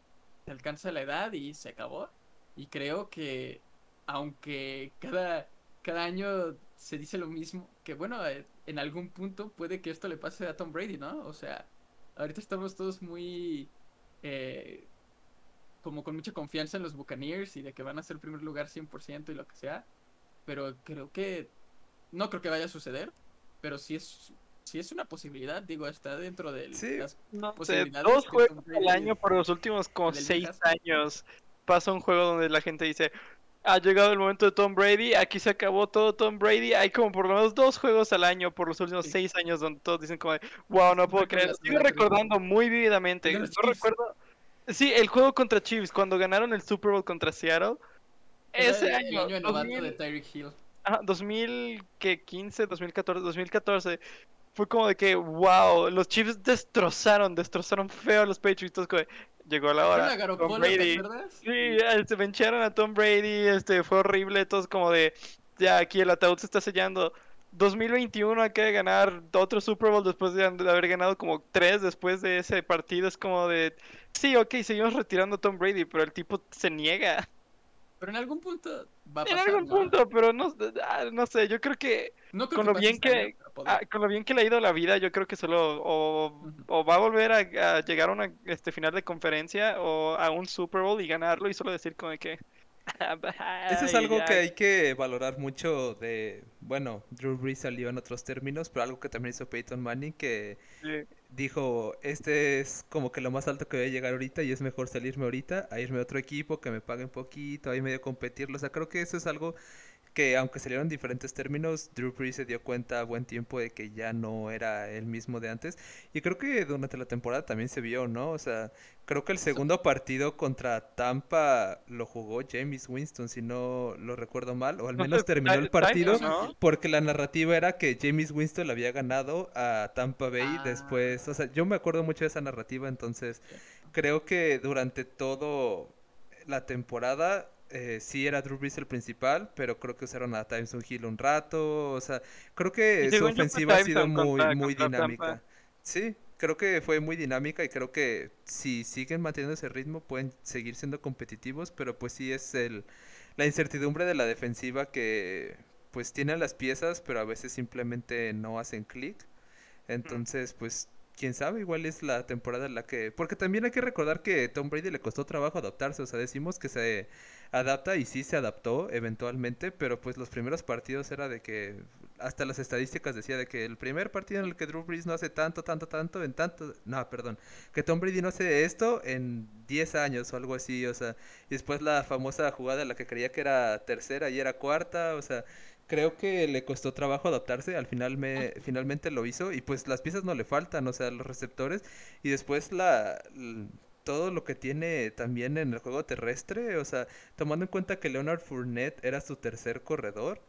se alcanza la edad y se acabó. Y creo que, aunque cada, cada año se dice lo mismo, que bueno, eh, en algún punto puede que esto le pase a Tom Brady, ¿no? O sea, ahorita estamos todos muy... eh, como con mucha confianza en los Buccaneers y de que van a ser primer lugar 100% y lo que sea. pero creo que no creo que vaya a suceder, pero sí es sí es una posibilidad, digo, está dentro de Sí. las No sé, posibilidades dos juegos al año por los últimos como seis años. Pasa un juego donde la gente dice, ha llegado el momento de Tom Brady, aquí se acabó todo Tom Brady. Hay como por lo menos dos juegos al año por los últimos Sí. seis años donde todos dicen como, de, wow, no puedo creer. Sigo recordando muy vividamente. De Yo recuerdo, sí, el juego contra Chiefs, cuando ganaron el Super Bowl contra Seattle. Era Ese el año, año de novato 2000, de Tyreek Hill. Ajá, 2015, 2014, 2014. Fue como de que, wow, los Chiefs destrozaron, destrozaron feo a los Patriots. entonces como de, Llegó la hora. Sí, eh, se bencharon a Tom Brady, este, fue horrible, todos como de, ya aquí el ataúd se está sellando. 2021 hay que ganar otro Super Bowl después de haber ganado como tres después de ese partido. Es como de, sí, ok, seguimos retirando a Tom Brady, pero el tipo se niega. Pero en algún punto va a En pasar, algún ¿no? punto, pero no, ah, no sé, yo creo que No creo con que lo bien este que- Ah, con lo bien que le ha ido la vida, yo creo que solo o, va a volver a, a llegar a una este, final de conferencia o a un Super Bowl y ganarlo y solo decir como que... Eso es "Ay, algo que ay". hay que valorar mucho de, bueno, Drew Brees salió en otros términos, pero algo que también hizo Peyton Manning que Sí. dijo, este es como que lo más alto que voy a llegar ahorita y es mejor salirme ahorita a irme a otro equipo que me paguen poquito, ahí medio competirlo. O sea, creo que eso es algo que aunque salieron diferentes términos, Drew Brees se dio cuenta a buen tiempo de que ya no era el mismo de antes. Y creo que durante la temporada también se vio, ¿no? O sea, creo que el segundo partido contra Tampa lo jugó James Winston, si no lo recuerdo mal, o al No menos terminó el partido. Porque la narrativa era que James Winston le había ganado a Tampa Bay Ah. después. O sea, yo me acuerdo mucho de esa narrativa, entonces creo que durante todo la temporada eh, sí era Drew Brees el principal, pero creo que usaron a Tyson Hill un rato. O sea, creo que su ofensiva ha sido muy, contra- muy contra dinámica. Tampa. Sí, creo que fue muy dinámica y creo que si siguen manteniendo ese ritmo pueden seguir siendo competitivos, pero pues sí es el la incertidumbre de la defensiva que pues tiene las piezas, pero a veces simplemente no hacen clic. Entonces, pues quién sabe, igual es la temporada en la que porque también hay que recordar que Tom Brady le costó trabajo adaptarse, o sea, decimos que se adapta y sí se adaptó eventualmente, pero pues los primeros partidos era de que hasta las estadísticas decía de que el primer partido en el que Drew Brees no hace tanto, tanto, tanto, en tanto, no, perdón, que Tom Brady no hace esto en 10 años o algo así, o sea, y después la famosa jugada en la que creía que era tercera y era cuarta, o sea, creo que le costó trabajo adaptarse, al final me, finalmente lo hizo y pues las piezas no le faltan, o sea, los receptores y después la, todo lo que tiene también en el juego terrestre, o sea, tomando en cuenta que Leonard Fournette era su tercer corredor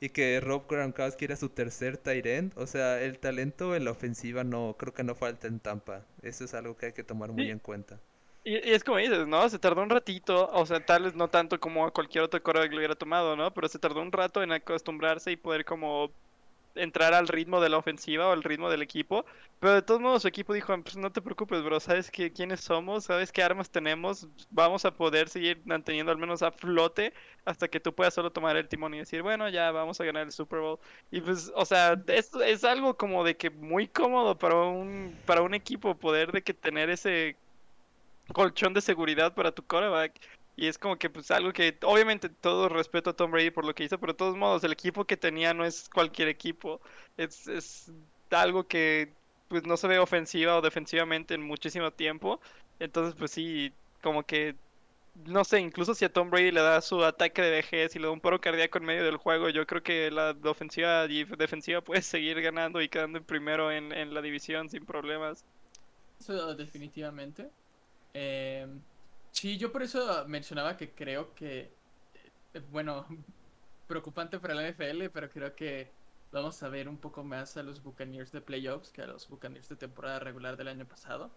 y que Rob Gronkowski era su tercer tight end, o sea, el talento en la ofensiva no creo que no falta en Tampa. Eso es algo que hay que tomar muy Sí. en cuenta. Y, y es como dices, ¿no? Se tardó un ratito, o sea, tal vez no tanto como a cualquier otro quarterback lo hubiera tomado, ¿no? Pero se tardó un rato en acostumbrarse y poder como entrar al ritmo de la ofensiva o al ritmo del equipo. Pero de todos modos su equipo dijo, pues no te preocupes, bro, sabes que quiénes somos, sabes qué armas tenemos, vamos a poder seguir manteniendo al menos a flote hasta que tú puedas solo tomar el timón y decir, bueno, ya vamos a ganar el Super Bowl. Y pues, o sea, es, es algo como de que muy cómodo para un, para un equipo poder de que tener ese colchón de seguridad para tu quarterback. Y es como que pues algo que obviamente todo respeto a Tom Brady por lo que hizo, pero de todos modos el equipo que tenía no es cualquier equipo. Es, es algo que pues no se ve ofensiva o defensivamente en muchísimo tiempo. Entonces pues sí, como que no sé, incluso si a Tom Brady le da su ataque de vejez y le da un paro cardíaco en medio del juego, yo creo que la ofensiva y defensiva puede seguir ganando y quedando en primero en, en la división sin problemas. Eso definitivamente. Eh, sí, yo por eso mencionaba que creo que, eh, bueno, preocupante para la NFL, pero creo que vamos a ver un poco más a los Buccaneers de playoffs que a los Buccaneers de temporada regular del año pasado.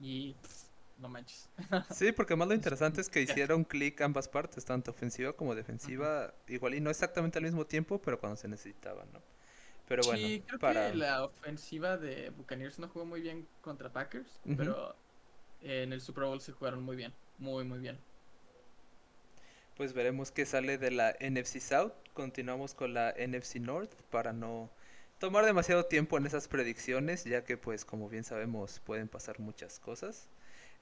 Y pff, no manches. Sí, porque más lo interesante es que hicieron clic ambas partes, tanto ofensiva como defensiva, igual y no exactamente al mismo tiempo, pero cuando se necesitaban, ¿no? Pero bueno, sí, creo para... que la ofensiva de Buccaneers no jugó muy bien contra Packers, pero en el Super Bowl se jugaron muy bien, muy, muy bien. Pues veremos qué sale de la NFC South. Continuamos con la NFC North para no tomar demasiado tiempo en esas predicciones, ya que pues como bien sabemos pueden pasar muchas cosas.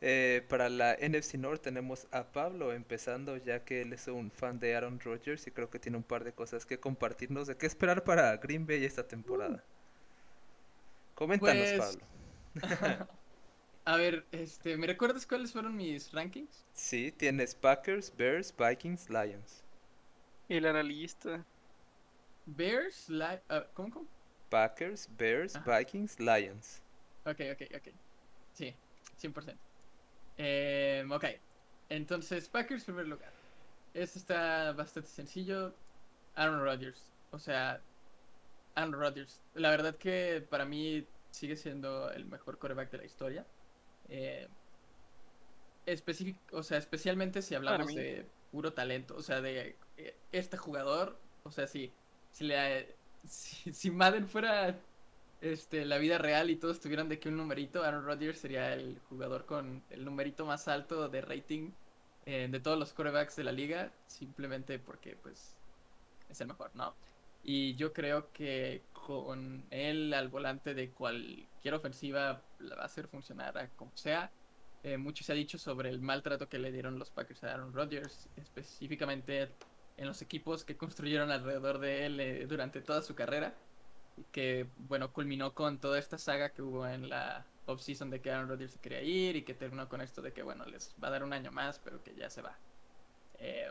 Eh, para la NFC North tenemos a Pablo empezando, ya que él es un fan de Aaron Rodgers y creo que tiene un par de cosas que compartirnos de qué esperar para Green Bay esta temporada. Coméntanos, Pues- Pablo. A ver, este, ¿me recuerdas cuáles fueron mis rankings? Sí, tienes Packers, Bears, Vikings, Lions. El analista. Bears, Li- ah, ¿cómo, cómo? Packers, Bears, Ajá. Vikings, Lions. Ok, ok, ok. Sí, 100%. Eh, ok, entonces Packers primer lugar. Este está bastante sencillo. Aaron Rodgers. O sea, Aaron Rodgers. La verdad que para mí sigue siendo el mejor quarterback de la historia. Eh, específic- o sea, especialmente si hablamos de puro talento. O sea, de eh, este jugador. O sea, si, si, le, si, si Madden fuera este, la vida real y todos tuvieran de que un numerito, Aaron Rodgers sería el jugador con el numerito más alto de rating eh, de todos los quarterbacks de la liga, simplemente porque pues es el mejor, ¿no? Y yo creo que con él al volante de cualquier ofensiva la va a hacer funcionar a como sea. Eh, mucho se ha dicho sobre el maltrato que le dieron los Packers a Aaron Rodgers, específicamente en los equipos que construyeron alrededor de él eh, durante toda su carrera que bueno, culminó con toda esta saga que hubo en la offseason de que Aaron Rodgers se quería ir y que terminó con esto de que bueno, les va a dar un año más, pero que ya se va. Eh,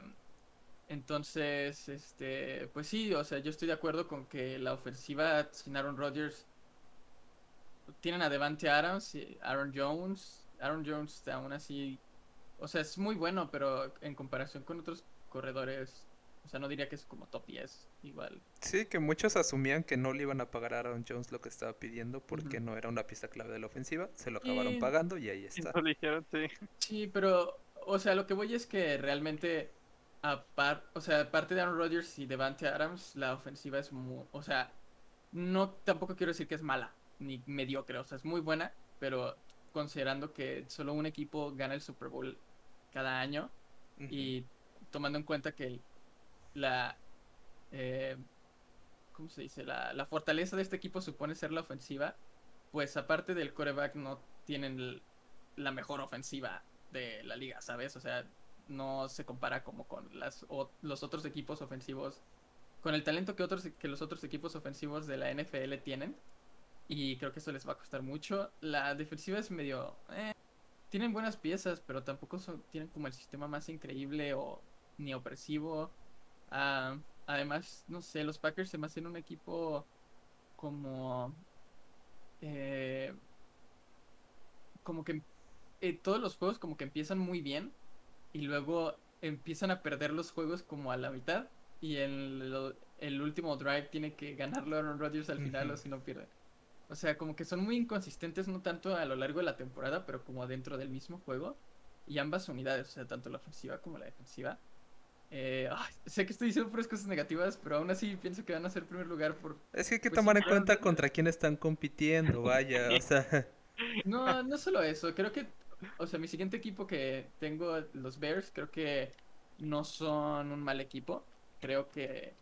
entonces, este, pues sí, o sea, yo estoy de acuerdo con que la ofensiva sin Aaron Rodgers tienen a Devante Adams y Aaron Jones. Aaron Jones aún así, o sea, es muy bueno, pero en comparación con otros corredores, o sea, no diría que es como top 10, igual. Sí, que muchos asumían que no le iban a pagar a Aaron Jones lo que estaba pidiendo porque no era una pieza clave de la ofensiva. Se lo acabaron pagando y ahí está. Lo dijeron, sí. Sí, pero, o sea, lo que voy es que realmente, apar- o sea, aparte de Aaron Rodgers y Devante Adams, la ofensiva es muy, o sea, no, tampoco quiero decir que es mala, ni mediocre, o sea, es muy buena, pero considerando que solo un equipo gana el Super Bowl cada año y tomando en cuenta que la, eh, ¿cómo se dice? La, la fortaleza de este equipo supone ser la ofensiva, pues aparte del coreback no tienen la mejor ofensiva de la liga, ¿sabes? O sea, no se compara como con las, los otros equipos ofensivos, con el talento que, otros, que los otros equipos ofensivos de la NFL tienen. Y creo que eso les va a costar mucho. La defensiva es medio... eh, tienen buenas piezas, pero tampoco son, tienen como el sistema más increíble o ni opresivo. Ah, además, no sé, los Packers se me hacen un equipo como... eh, como que eh, todos los juegos como que empiezan muy bien y luego empiezan a perder los juegos como a la mitad y en lo- el último drive tiene que ganarlo Aaron Rodgers al final o si no pierde. O sea, como que son muy inconsistentes, no tanto a lo largo de la temporada, pero como dentro del mismo juego. Y ambas unidades, o sea, tanto la ofensiva como la defensiva. Eh, ay, sé que estoy diciendo puras cosas negativas, pero aún así pienso que van a ser primer lugar por... Es que hay que Pues tomar en cuenta contra quién están compitiendo, vaya, o sea, No, no solo eso, creo que, o sea, mi siguiente equipo que tengo, los Bears, creo que no son un mal equipo. Creo que,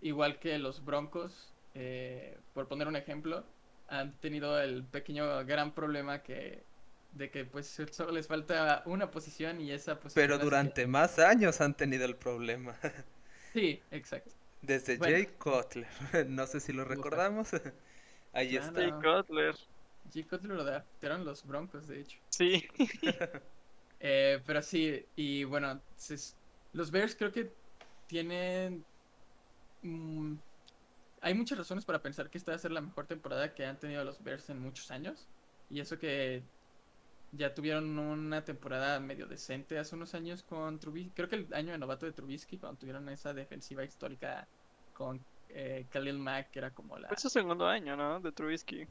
igual que los Broncos, eh, por poner un ejemplo, han tenido el pequeño gran problema que de que pues solo les falta una posición y esa posición pero que- durante más años han tenido el problema. Sí, exacto. Desde Bueno. Jay Cutler, no sé si lo recordamos. Ahí Claro. está. Jay Cutler. G. Cutler lo draftearon los Broncos, de hecho. Sí. Eh, pero sí, y bueno, los Bears creo que tienen... mm, hay muchas razones para pensar que esta va a ser la mejor temporada que han tenido los Bears en muchos años. Y eso que ya tuvieron una temporada medio decente hace unos años con Trubisky. Creo que el año de novato de Trubisky, cuando tuvieron esa defensiva histórica con eh, Khalil Mack, que era como la... Fue su segundo año, ¿no? De Trubisky.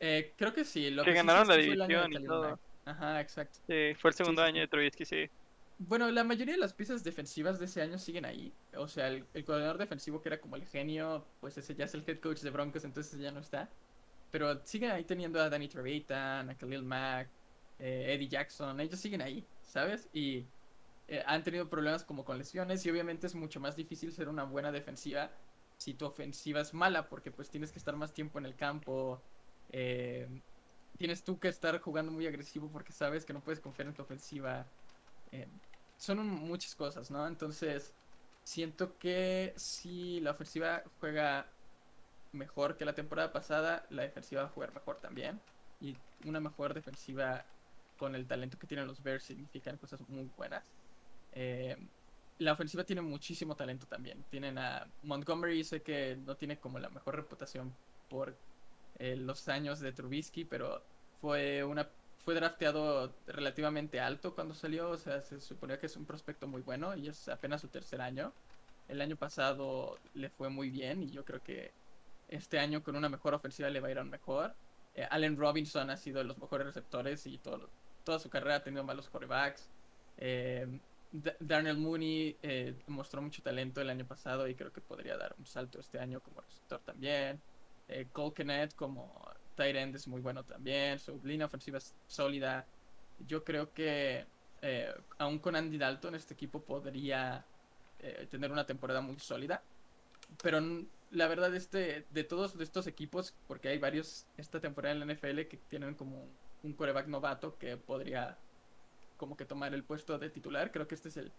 Eh, creo que sí. Lo Que sí sé ganaron es la que división y todo. Ajá, exacto. Sí, fue el segundo sí, año sí. de Trubisky, sí. Bueno, la mayoría de las piezas defensivas de ese año siguen ahí. O sea, el, el coordinador defensivo que era como el genio, pues ese ya es el head coach de Broncos, entonces ya no está. Pero siguen ahí teniendo a Danny Trevathan, a Khalil Mack, eh, Eddie Jackson, ellos siguen ahí, ¿sabes? Y eh, han tenido problemas como con lesiones y obviamente es mucho más difícil ser una buena defensiva si tu ofensiva es mala, porque pues tienes que estar más tiempo en el campo, eh, tienes tú que estar jugando muy agresivo porque sabes que no puedes confiar en tu ofensiva. Eh, son muchas cosas, ¿no? Entonces, siento que si la ofensiva juega mejor que la temporada pasada, la defensiva va a jugar mejor también. Y una mejor defensiva con el talento que tienen los Bears significan cosas muy buenas. Eh, la ofensiva tiene muchísimo talento también. Tienen a Montgomery, sé que no tiene como la mejor reputación por eh, los años de Trubisky, pero fue una fue drafteado relativamente alto cuando salió, o sea, se suponía que es un prospecto muy bueno y es apenas su tercer año. El año pasado le fue muy bien y yo creo que este año con una mejor ofensiva le va a ir aún mejor. Eh, Allen Robinson ha sido de los mejores receptores y todo, toda su carrera ha tenido malos quarterbacks. Eh, Da- Darnell Mooney eh, mostró mucho talento el año pasado y creo que podría dar un salto este año como receptor también. Eh, como tight es muy bueno también. Su línea ofensiva es sólida. Yo creo que eh, aún con Andy Dalton este equipo podría eh, tener una temporada muy sólida. Pero la verdad este de todos estos equipos, porque hay varios esta temporada en la NFL que tienen como un coreback novato que podría como que tomar el puesto de titular. Creo que este es el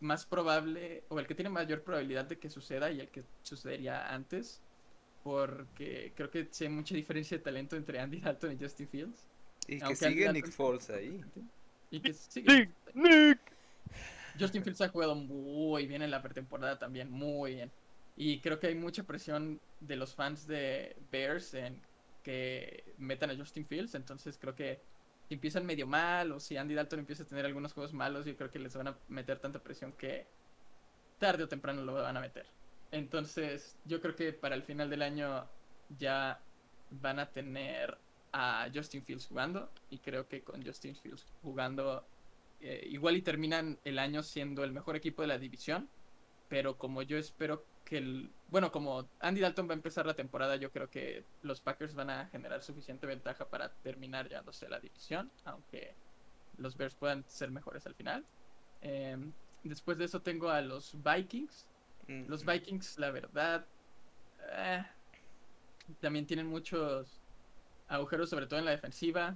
más probable o el que tiene mayor probabilidad de que suceda y el que sucedería antes. Porque creo que sí hay mucha diferencia de talento entre Andy Dalton y Justin Fields. Y que Aunque Andy sigue Nick es Foles ahí. Y que sigue. Nick, Nick. Justin Fields ha jugado muy bien en la pretemporada también, muy bien. Y creo que hay mucha presión de los fans de Bears en que metan a Justin Fields. Entonces creo que si empiezan medio mal o si Andy Dalton empieza a tener algunos juegos malos, yo creo que les van a meter tanta presión que tarde o temprano lo van a meter. Entonces yo creo que para el final del año ya van a tener a Justin Fields jugando y creo que con Justin Fields jugando eh, igual y terminan el año siendo el mejor equipo de la división, pero como yo espero que el, bueno, como Andy Dalton va a empezar la temporada, yo creo que los Packers van a generar suficiente ventaja para terminar llevándose la división, aunque los Bears puedan ser mejores al final. Em, después de eso tengo a los Vikings. Los Vikings, la verdad, eh, también tienen muchos agujeros, sobre todo en la defensiva.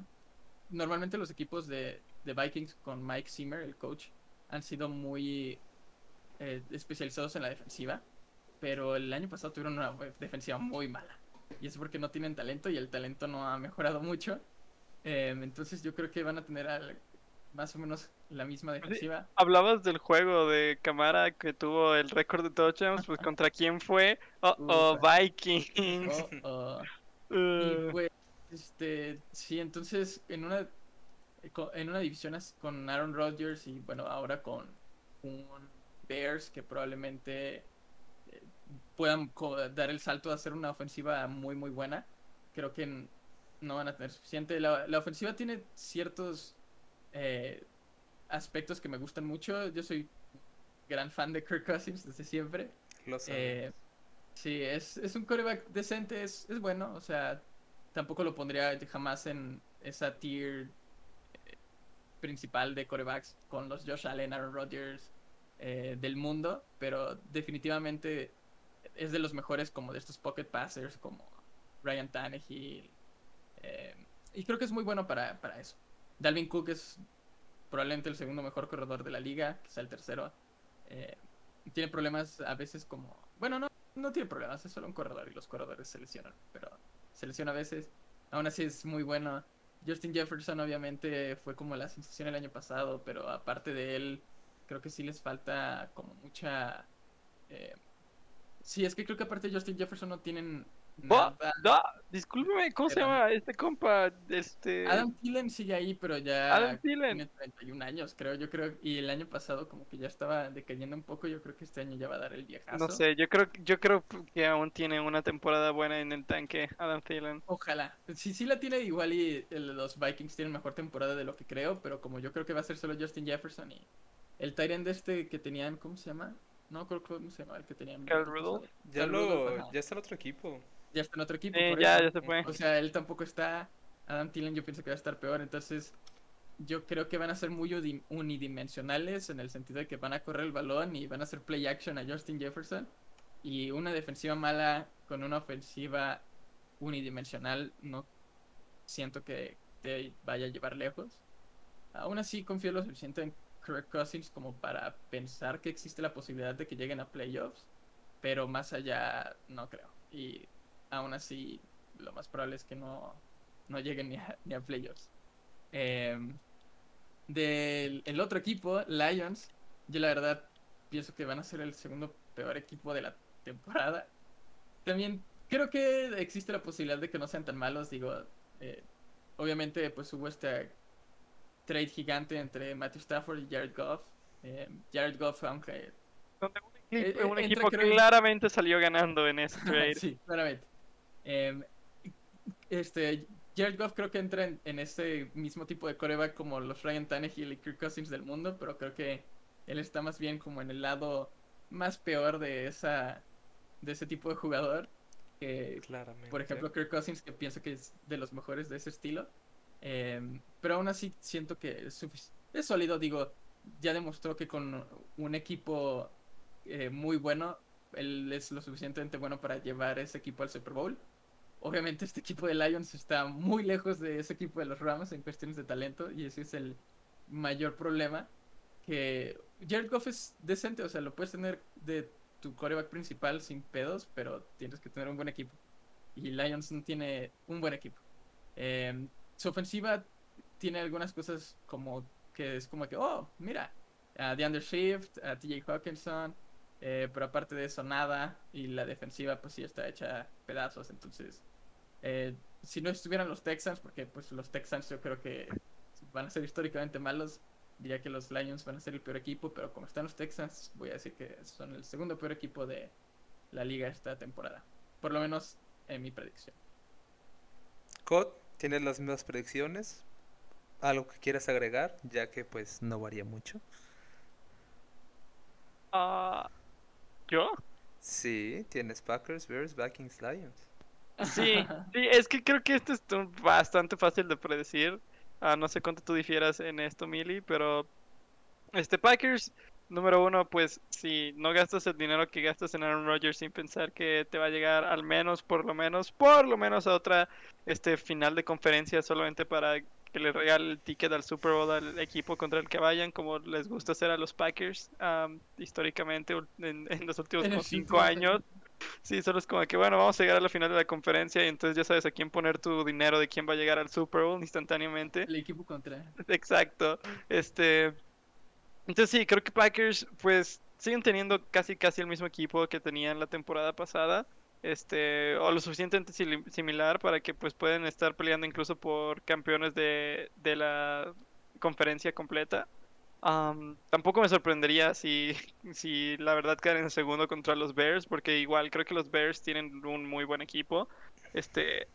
Normalmente los equipos de, de Vikings con Mike Zimmer, el coach, han sido muy eh, especializados en la defensiva. Pero el año pasado tuvieron una defensiva muy mala. Y es porque no tienen talento y el talento no ha mejorado mucho. Em, entonces yo creo que van a tener al- más o menos la misma defensiva. Hablabas del juego de Camara que tuvo el récord de touchdowns, pues contra quién fue? Oh, oh, Ufa. Vikings. Oh, oh. Y Uh, pues, este, sí, entonces en una en una división con Aaron Rodgers y bueno, ahora con un Bears que probablemente eh, puedan dar el salto a hacer una ofensiva muy muy buena, creo que no van a tener suficiente. La, la ofensiva tiene ciertos eh, aspectos que me gustan mucho. Yo soy gran fan de Kirk Cousins desde siempre. Lo. Eh, sí, es, es un coreback decente, es, es bueno, o sea, tampoco lo pondría jamás en esa tier eh, principal de corebacks con los Josh Allen, Aaron Rodgers eh, del mundo, pero definitivamente es de los mejores como de estos pocket passers como Ryan Tannehill. eh, y creo que es muy bueno para, para eso. Dalvin Cook es probablemente el segundo mejor corredor de la liga, quizá el tercero. Eh, tiene problemas a veces como... Bueno, no, no tiene problemas, es solo un corredor y los corredores se lesionan, pero se lesiona a veces. Aún así es muy bueno. Justin Jefferson obviamente fue como la sensación el año pasado, pero aparte de él, creo que sí les falta como mucha... eh, Sí, es que creo que aparte de Justin Jefferson no tienen Da- discúlpeme, ¿cómo se llama este compa? Este. Adam Thielen sigue ahí, pero ya Adam Thielen. tiene 31 años, creo. Yo creo, y el año pasado como que ya estaba decayendo un poco. Yo creo que este año ya va a dar el viejazo. No sé, yo creo, yo creo que aún tiene una temporada buena en el tanque, Adam Thielen. Ojalá. Si sí la tiene igual y el- los Vikings tienen mejor temporada de lo que creo, pero como yo creo que va a ser solo Justin Jefferson y el Tyrant este que tenían, ¿cómo se llama? No creo cómo se llama el que tenían. Cal el ya lo, ya está en otro equipo. Ya está en otro equipo. Ya, ya se fue. O sea, él tampoco está. Adam Thielen yo pienso que va a estar peor. Entonces, yo creo que van a ser muy unidimensionales en el sentido de que van a correr el balón y van a hacer play action a Justin Jefferson. Y una defensiva mala con una ofensiva unidimensional no siento que te vaya a llevar lejos. Aún así confío lo suficiente en Kirk Cousins como para pensar que existe la posibilidad de que lleguen a playoffs, pero más allá no creo. Y aún así lo más probable es que no, no lleguen ni a, ni a playoffs. Em, del el otro equipo, Lions, yo la verdad pienso que van a ser el segundo peor equipo de la temporada. También creo que existe la posibilidad de que no sean tan malos, digo, eh, obviamente pues hubo este trade gigante entre Matthew Stafford y Jared Goff. Eh, Jared Goff, aunque... Un equipo, Eh, eh, un entra, equipo creo, en- claramente salió ganando en ese trade. sí, claramente. Em, este, Jared Goff creo que entra en, en ese mismo tipo de coreback como los Ryan Tannehill y Kirk Cousins del mundo, pero creo que él está más bien como en el lado más peor de esa de ese tipo de jugador. Que, Claramente. por ejemplo, Kirk Cousins, que pienso que es de los mejores de ese estilo. Em, pero aún así siento que es, es sólido, digo, ya demostró que con un equipo eh, muy bueno, él es lo suficientemente bueno para llevar ese equipo al Super Bowl. Obviamente este equipo de Lions está muy lejos de ese equipo de los Rams en cuestiones de talento y ese es el mayor problema. Que Jared Goff es decente, o sea, lo puedes tener de tu coreback principal sin pedos, pero tienes que tener un buen equipo. Y Lions no tiene un buen equipo. Em, su ofensiva tiene algunas cosas como que es como que, oh, mira, a DeAndre Swift, a TJ Hawkinson, eh, pero aparte de eso nada, y la defensiva pues sí está hecha pedazos, entonces, eh, si no estuvieran los Texans, porque pues los Texans yo creo que van a ser históricamente malos, diría que los Lions van a ser el peor equipo, pero como están los Texans, voy a decir que son el segundo peor equipo de la liga esta temporada, por lo menos en mi predicción. Cod, ¿tienes las mismas predicciones? ¿Algo que quieras agregar? Ya que pues no varía mucho. Ah, ¿Yo? Sí, tienes Packers, Bears, Vikings, Lions. Sí, sí, es que creo que esto es bastante fácil de predecir. Ah, no sé cuánto tú difieras en esto, Mili, pero este Packers, número uno, pues si no gastas el dinero que gastas en Aaron Rodgers sin pensar que te va a llegar al menos, por lo menos, por lo menos a otra este final de conferencia solamente para que le regale el ticket al Super Bowl al equipo contra el que vayan, como les gusta hacer a los Packers am, históricamente en, en los últimos En cinco años. Sí, solo es como que, bueno, vamos a llegar a la final de la conferencia y entonces ya sabes a quién poner tu dinero de quién va a llegar al Super Bowl instantáneamente. El equipo contra... Exacto. Este. Entonces sí, creo que Packers, pues, siguen teniendo casi casi el mismo equipo que tenían la temporada pasada. Este, o lo suficientemente similar para que pues pueden estar peleando incluso por campeones de, de la conferencia completa. Am, tampoco me sorprendería si, si la verdad quedan en segundo contra los Bears, porque igual creo que los Bears tienen un muy buen equipo. Este,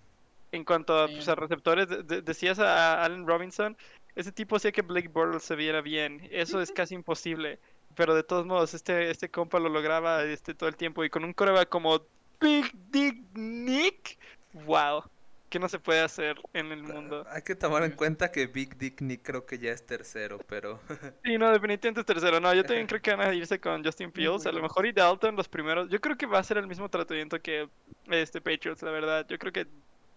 en cuanto a, pues, a receptores, de- de- decías a Allen Robinson, ese tipo hacía que Blake Bortles se viera bien. Eso es casi imposible. Pero de todos modos, este, este compa lo lograba este, todo el tiempo. Y con un coreback como Big Dick Nick, wow. Que no se puede hacer en el mundo. Hay que tomar en cuenta que Big Dick Nick creo que ya es tercero, pero Sí, no, definitivamente es tercero. No, yo también creo que van a irse con Justin Fields. A lo mejor y Dalton los primeros. Yo creo que va a ser el mismo tratamiento que este Patriots, la verdad. Yo creo que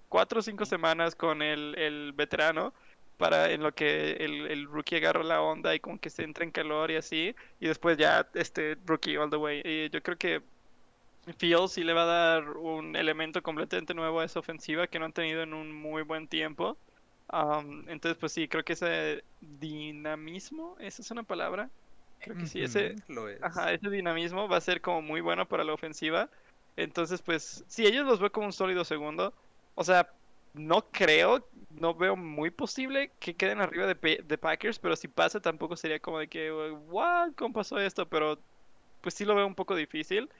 cuatro o cinco semanas con el, el veterano para en lo que el, el rookie agarra la onda y como que se entra en calor y así. Y después ya este rookie all the way. Y yo creo que Fields sí le va a dar un elemento completamente nuevo a esa ofensiva que no han tenido en un muy buen tiempo. Am, entonces, pues sí, creo que ese dinamismo, esa es una palabra. Creo que sí, ese, ujú, lo es. ajá, ese dinamismo va a ser como muy bueno para la ofensiva. Entonces, pues, si ellos los veo como un sólido segundo, o sea, no creo, no veo muy posible que queden arriba de, de Packers, pero si pasa tampoco sería como de que, what, ¿cómo pasó esto? Pero, pues sí lo veo un poco difícil.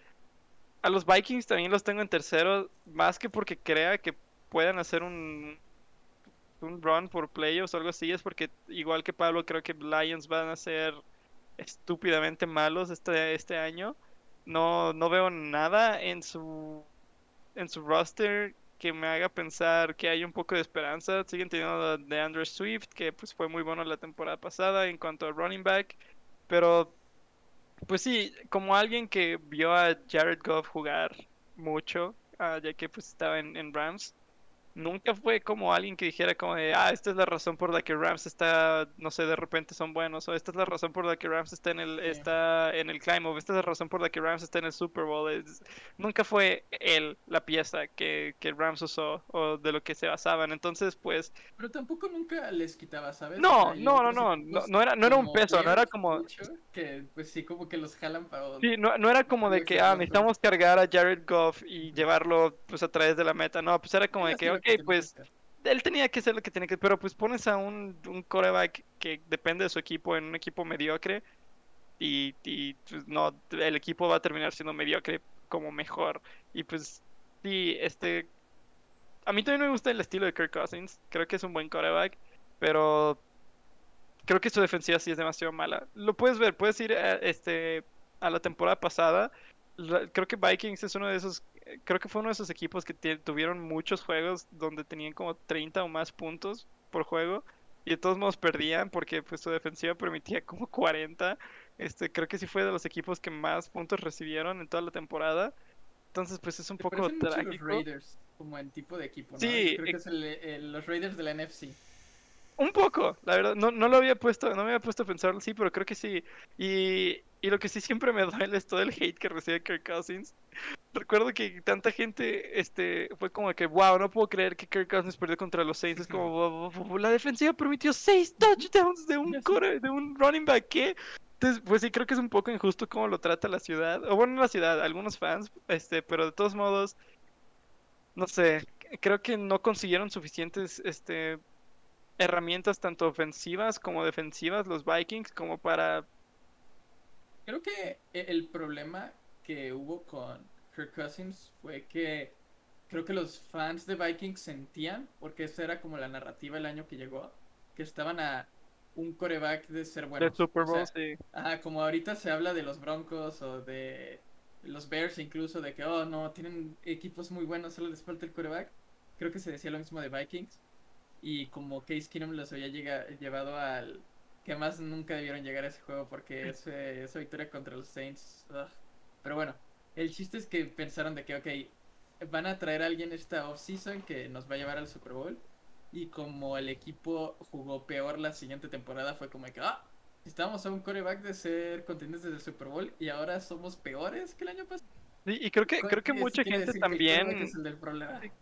A los Vikings también los tengo en tercero, más que porque crea que puedan hacer un, un run por playoffs o algo así, es porque igual que Pablo, creo que Lions van a ser estúpidamente malos este, este año. No, no veo nada en su en su roster que me haga pensar que hay un poco de esperanza. Siguen teniendo de Andrew Swift, que pues fue muy bueno la temporada pasada en cuanto a running back. Pero pues sí, como alguien que vio a Jared Goff jugar mucho, ah, ya que pues estaba en, en Rams, nunca fue como alguien que dijera como de, ah, esta es la razón por la que Rams está, no sé, de repente son buenos, o esta es la razón por la que Rams está en el, Sí. está en el climb, o esta es la razón por la que Rams está en el Super Bowl. Es- nunca fue él la pieza que, que Rams usó o de lo que se basaban. Entonces, pues, Pero tampoco nunca les quitaba, ¿sabes? No, no, no, no, no, no era, no era un peso, no era como, Que pues sí, como que los jalan para... Sí, no, no era como de que, ah, necesitamos cargar a Jared Goff y llevarlo pues a través de la meta. No, pues era como de que, lo ok, pues él tenía que hacer lo que tenía que, pero pues pones a un, un coreback que depende de su equipo en un equipo mediocre y, y pues no, el equipo va a terminar siendo mediocre como mejor. Y pues sí, este, a mí también me gusta el estilo de Kirk Cousins, creo que es un buen coreback, pero creo que su defensiva sí es demasiado mala. Lo puedes ver, puedes ir a, este, a la temporada pasada. Creo que Vikings es uno de esos, creo que fue uno de esos equipos que tuvieron muchos juegos donde tenían como 30 o más puntos por juego y de todos modos perdían porque pues su defensiva permitía como 40. Este, creo que sí fue de los equipos que más puntos recibieron en toda la temporada. Entonces pues es un poco mucho los trágico. Raiders, como en tipo de equipo, ¿no? Sí, creo que es el- el- los Raiders de la NFC. Un poco, la verdad, no, no lo había puesto, no me había puesto a pensarlo, sí, pero creo que sí. Y, y lo que sí siempre me duele es todo el hate que recibe Kirk Cousins. Recuerdo que tanta gente este, fue como que, wow, no puedo creer que Kirk Cousins perdió contra los Saints. Es como, "Wow, wow, wow, la defensiva permitió seis touchdowns de un, core- de un running back, ¿qué? Entonces, pues sí, creo que es un poco injusto cómo lo trata la ciudad. O bueno, no la ciudad, algunos fans, este, pero de todos modos, no sé, creo que no consiguieron suficientes, este, herramientas tanto ofensivas como defensivas los Vikings como para Creo que e- el problema que hubo con Kirk Cousins fue que creo que los fans de Vikings sentían, porque esa era como la narrativa el año que llegó, que estaban a un coreback de ser buenos. de Super O Bowl, sea, sí. Ajá, como ahorita se habla de los Broncos o de los Bears incluso, de que, oh, no, tienen equipos muy buenos, solo les falta el coreback. Creo que se decía lo mismo de Vikings. Y como Case Keenum los había llega- llevado al... Que más nunca debieron llegar a ese juego porque ese- esa victoria contra los Saints... ugh. Pero bueno, el chiste es que pensaron de que, ok, van a traer a alguien esta offseason que nos va a llevar al Super Bowl. Y como el equipo jugó peor la siguiente temporada, fue como que, ah, estábamos a un coreback de ser contendientes del Super Bowl y ahora somos peores que el año pasado. Sí, y creo que creo que Eso mucha gente que también es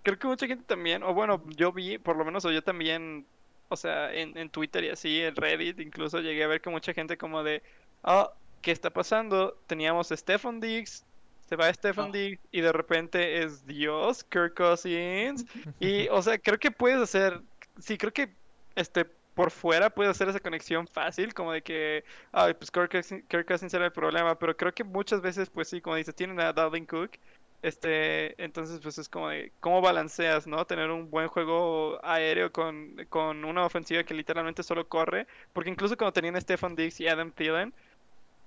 creo que mucha gente también o bueno, yo vi por lo menos o yo también o sea, en, en Twitter y así, en Reddit incluso llegué a ver que mucha gente como de, "Ah, ¿qué está pasando? Teníamos a Stefan Diggs, se va Stefan Ah. Diggs y de repente es Dios, Kirk Cousins Y, o sea, creo que puedes hacer, sí, creo que, este, por fuera puedes hacer esa conexión fácil, como de que, ay, pues Kirk Cousins, Kirk Cousins era el problema, pero creo que muchas veces, pues sí, como dices, tienen a Dalvin Cook, este, entonces, pues es como de, ¿cómo balanceas, no? Tener un buen juego aéreo con, con una ofensiva que literalmente solo corre, porque incluso cuando tenían a Stefan Diggs y Adam Thielen,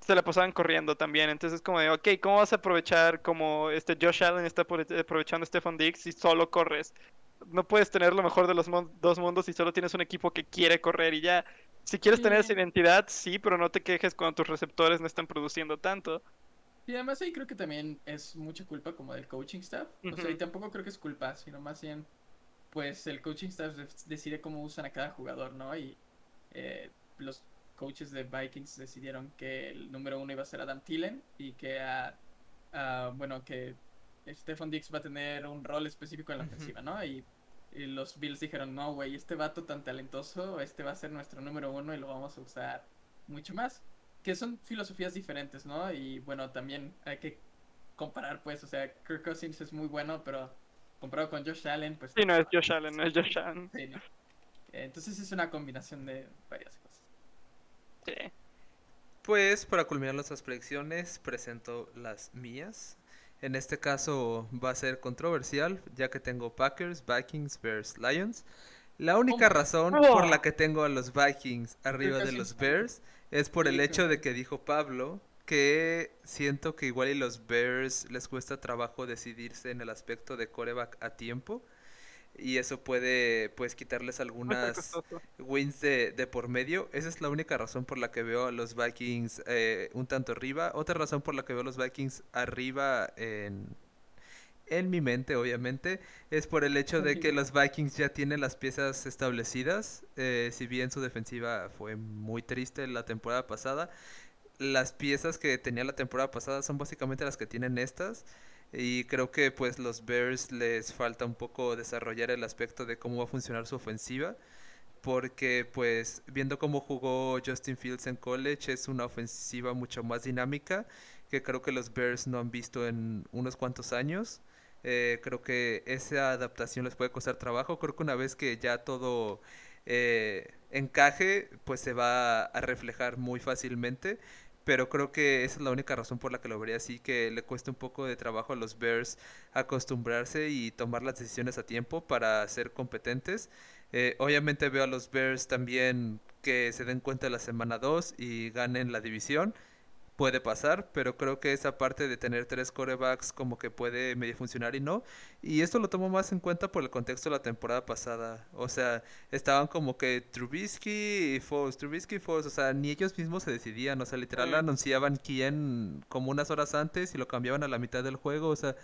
se la pasaban corriendo también. Entonces, como de, ok, ¿cómo vas a aprovechar como este Josh Allen está apro- aprovechando a Stefan Diggs si solo corres? No puedes tener lo mejor de los mon- dos mundos si solo tienes un equipo que quiere correr y ya. Si quieres tener esa identidad, sí, pero no te quejes cuando tus receptores no están produciendo tanto. Y además ahí creo que también es mucha culpa como del coaching staff. O sea, y tampoco creo que es culpa, sino más bien, pues el coaching staff de- decide cómo usan a cada jugador, ¿no? Y eh, los coaches de Vikings decidieron que el número uno iba a ser Adam Thielen y que a, a- bueno, que Stefan Diggs va a tener un rol específico en la ofensiva, ¿no? Y, y los Bills dijeron, no, güey, este vato tan talentoso, este va a ser nuestro número uno y lo vamos a usar mucho más que son filosofías diferentes, ¿no? Y bueno, también hay que comparar, pues, o sea, Kirk Cousins es muy bueno, pero comparado con Josh Allen, pues... Sí, no es Josh Allen, no es Josh Allen. Sí, ¿no? Entonces es una combinación de varias cosas. Sí. Pues para culminar nuestras predicciones, presento las mías. En este caso va a ser controversial, ya que tengo Packers, Vikings, Bears, Lions. La única my razón God. por la que tengo a los Vikings arriba de los Bears es por el hecho de que dijo Pablo que siento que igual y los Bears les cuesta trabajo decidirse en el aspecto de coreback a tiempo. Y eso puede pues quitarles algunas wins de, de por medio. Esa es la única razón por la que veo a los Vikings eh, un tanto arriba. Otra razón por la que veo a los Vikings arriba en, en mi mente, obviamente, es por el hecho de que los Vikings ya tienen las piezas establecidas. Eh, si bien su defensiva fue muy triste la temporada pasada, las piezas que tenía la temporada pasada son básicamente las que tienen estas. Y creo que pues los Bears les falta un poco desarrollar el aspecto de cómo va a funcionar su ofensiva. Porque pues viendo cómo jugó Justin Fields en college es una ofensiva mucho más dinámica que creo que los Bears no han visto en unos cuantos años. Eh, creo que esa adaptación les puede costar trabajo. Creo que una vez que ya todo eh, encaje, pues se va a reflejar muy fácilmente pero creo que esa es la única razón por la que lo vería así, que le cuesta un poco de trabajo a los Bears acostumbrarse y tomar las decisiones a tiempo para ser competentes. Eh, obviamente veo a los Bears también que se den cuenta la semana 2 y ganen la división puede pasar, pero creo que esa parte de tener tres corebacks como que puede medio funcionar y no. Y esto lo tomo más en cuenta por el contexto de la temporada pasada. O sea, estaban como que Trubisky y Foles, Trubisky y Foles, o sea, ni ellos mismos se decidían, o sea, literal anunciaban quién como unas horas antes y lo cambiaban a la mitad del juego, o sea,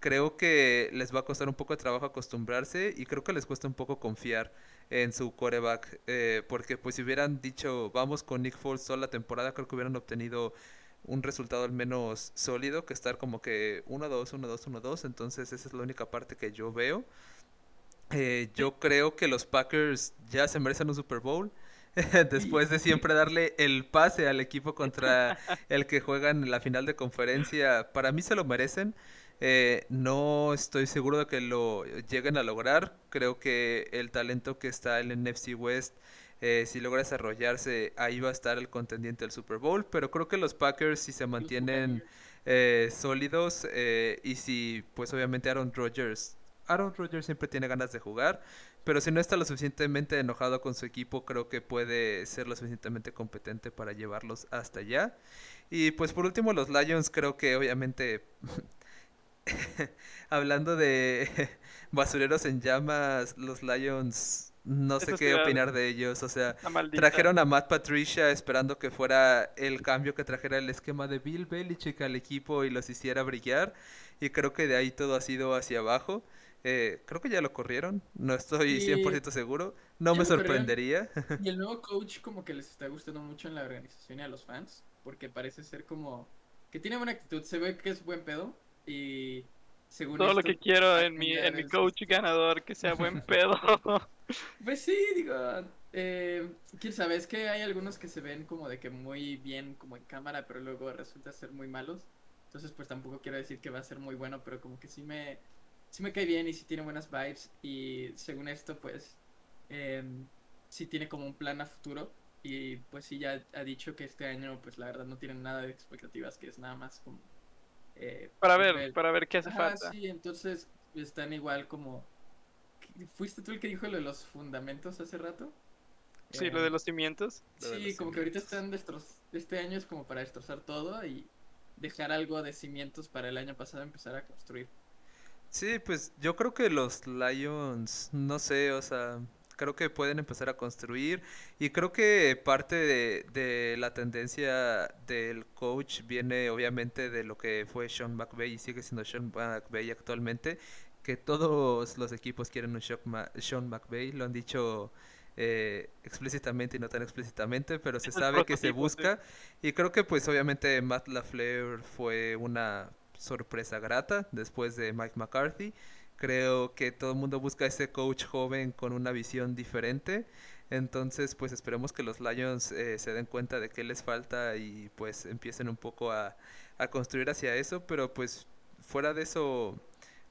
creo que les va a costar un poco de trabajo acostumbrarse y creo que les cuesta un poco confiar en su coreback, eh, porque pues si hubieran dicho vamos con Nick Foles toda la temporada, creo que hubieran obtenido un resultado al menos sólido que estar como que 1-2, 1-2, 1-2. Entonces esa es la única parte que yo veo. Eh, yo creo que los Packers ya se merecen un Super Bowl. Después de siempre darle el pase al equipo contra el que juegan en la final de conferencia, para mí se lo merecen. Eh, no estoy seguro de que lo lleguen a lograr. Creo que el talento que está en el NFC West eh, si logra desarrollarse, ahí va a estar el contendiente del Super Bowl. Pero creo que los Packers, si se mantienen eh, sólidos eh, y si, pues obviamente Aaron Rodgers, Aaron Rodgers siempre tiene ganas de jugar. Pero si no está lo suficientemente enojado con su equipo, creo que puede ser lo suficientemente competente para llevarlos hasta allá. Y pues por último, los Lions, creo que obviamente, hablando de basureros en llamas, los Lions no sé qué opinar de ellos. O sea, trajeron a Matt Patricia esperando que fuera el cambio que trajera el esquema de Bill Belichick al equipo y los hiciera brillar. Y creo que de ahí todo ha sido hacia abajo. Eh, creo que ya lo corrieron, no estoy 100% seguro, no me sorprendería. Y el nuevo coach como que les está gustando mucho en la organización y a los fans, porque parece ser como que tiene buena actitud, se ve que es buen pedo y todo lo que quiero en mi, en mi coach ganador, que sea buen pedo. Pues sí, digo, eh, quién sabe, es que hay algunos que se ven como de que muy bien como en cámara, pero luego resulta ser muy malos. Entonces, pues tampoco quiero decir que va a ser muy bueno, pero como que sí me, sí me cae bien y sí tiene buenas vibes. Y según esto, pues, eh, sí tiene como un plan a futuro. Y pues sí, ya ha dicho que este año, pues la verdad no tiene nada de expectativas, que es nada más como eh, para ver, para ver qué hace falta. Sí, entonces están igual como... ¿Fuiste tú el que dijo lo de los fundamentos hace rato? Sí, lo de los cimientos. Sí, como que ahorita están destrozando Este año es como para destrozar todo y dejar algo de cimientos para el año pasado empezar a construir. Sí, pues yo creo que los Lions, no sé, o sea, creo que pueden empezar a construir y creo que parte de, la tendencia del coach viene obviamente de lo que fue Sean McVay y sigue siendo Sean McVay actualmente, que todos los equipos quieren un Sean McVay, lo han dicho eh, explícitamente y no tan explícitamente, pero se sabe que se busca y creo que pues obviamente Matt LaFleur fue una sorpresa grata después de Mike McCarthy. Creo que todo el mundo busca ese coach joven con una visión diferente. Entonces, pues esperemos que los Lions eh, se den cuenta de qué les falta y pues empiecen un poco a, a construir hacia eso. Pero pues fuera de eso,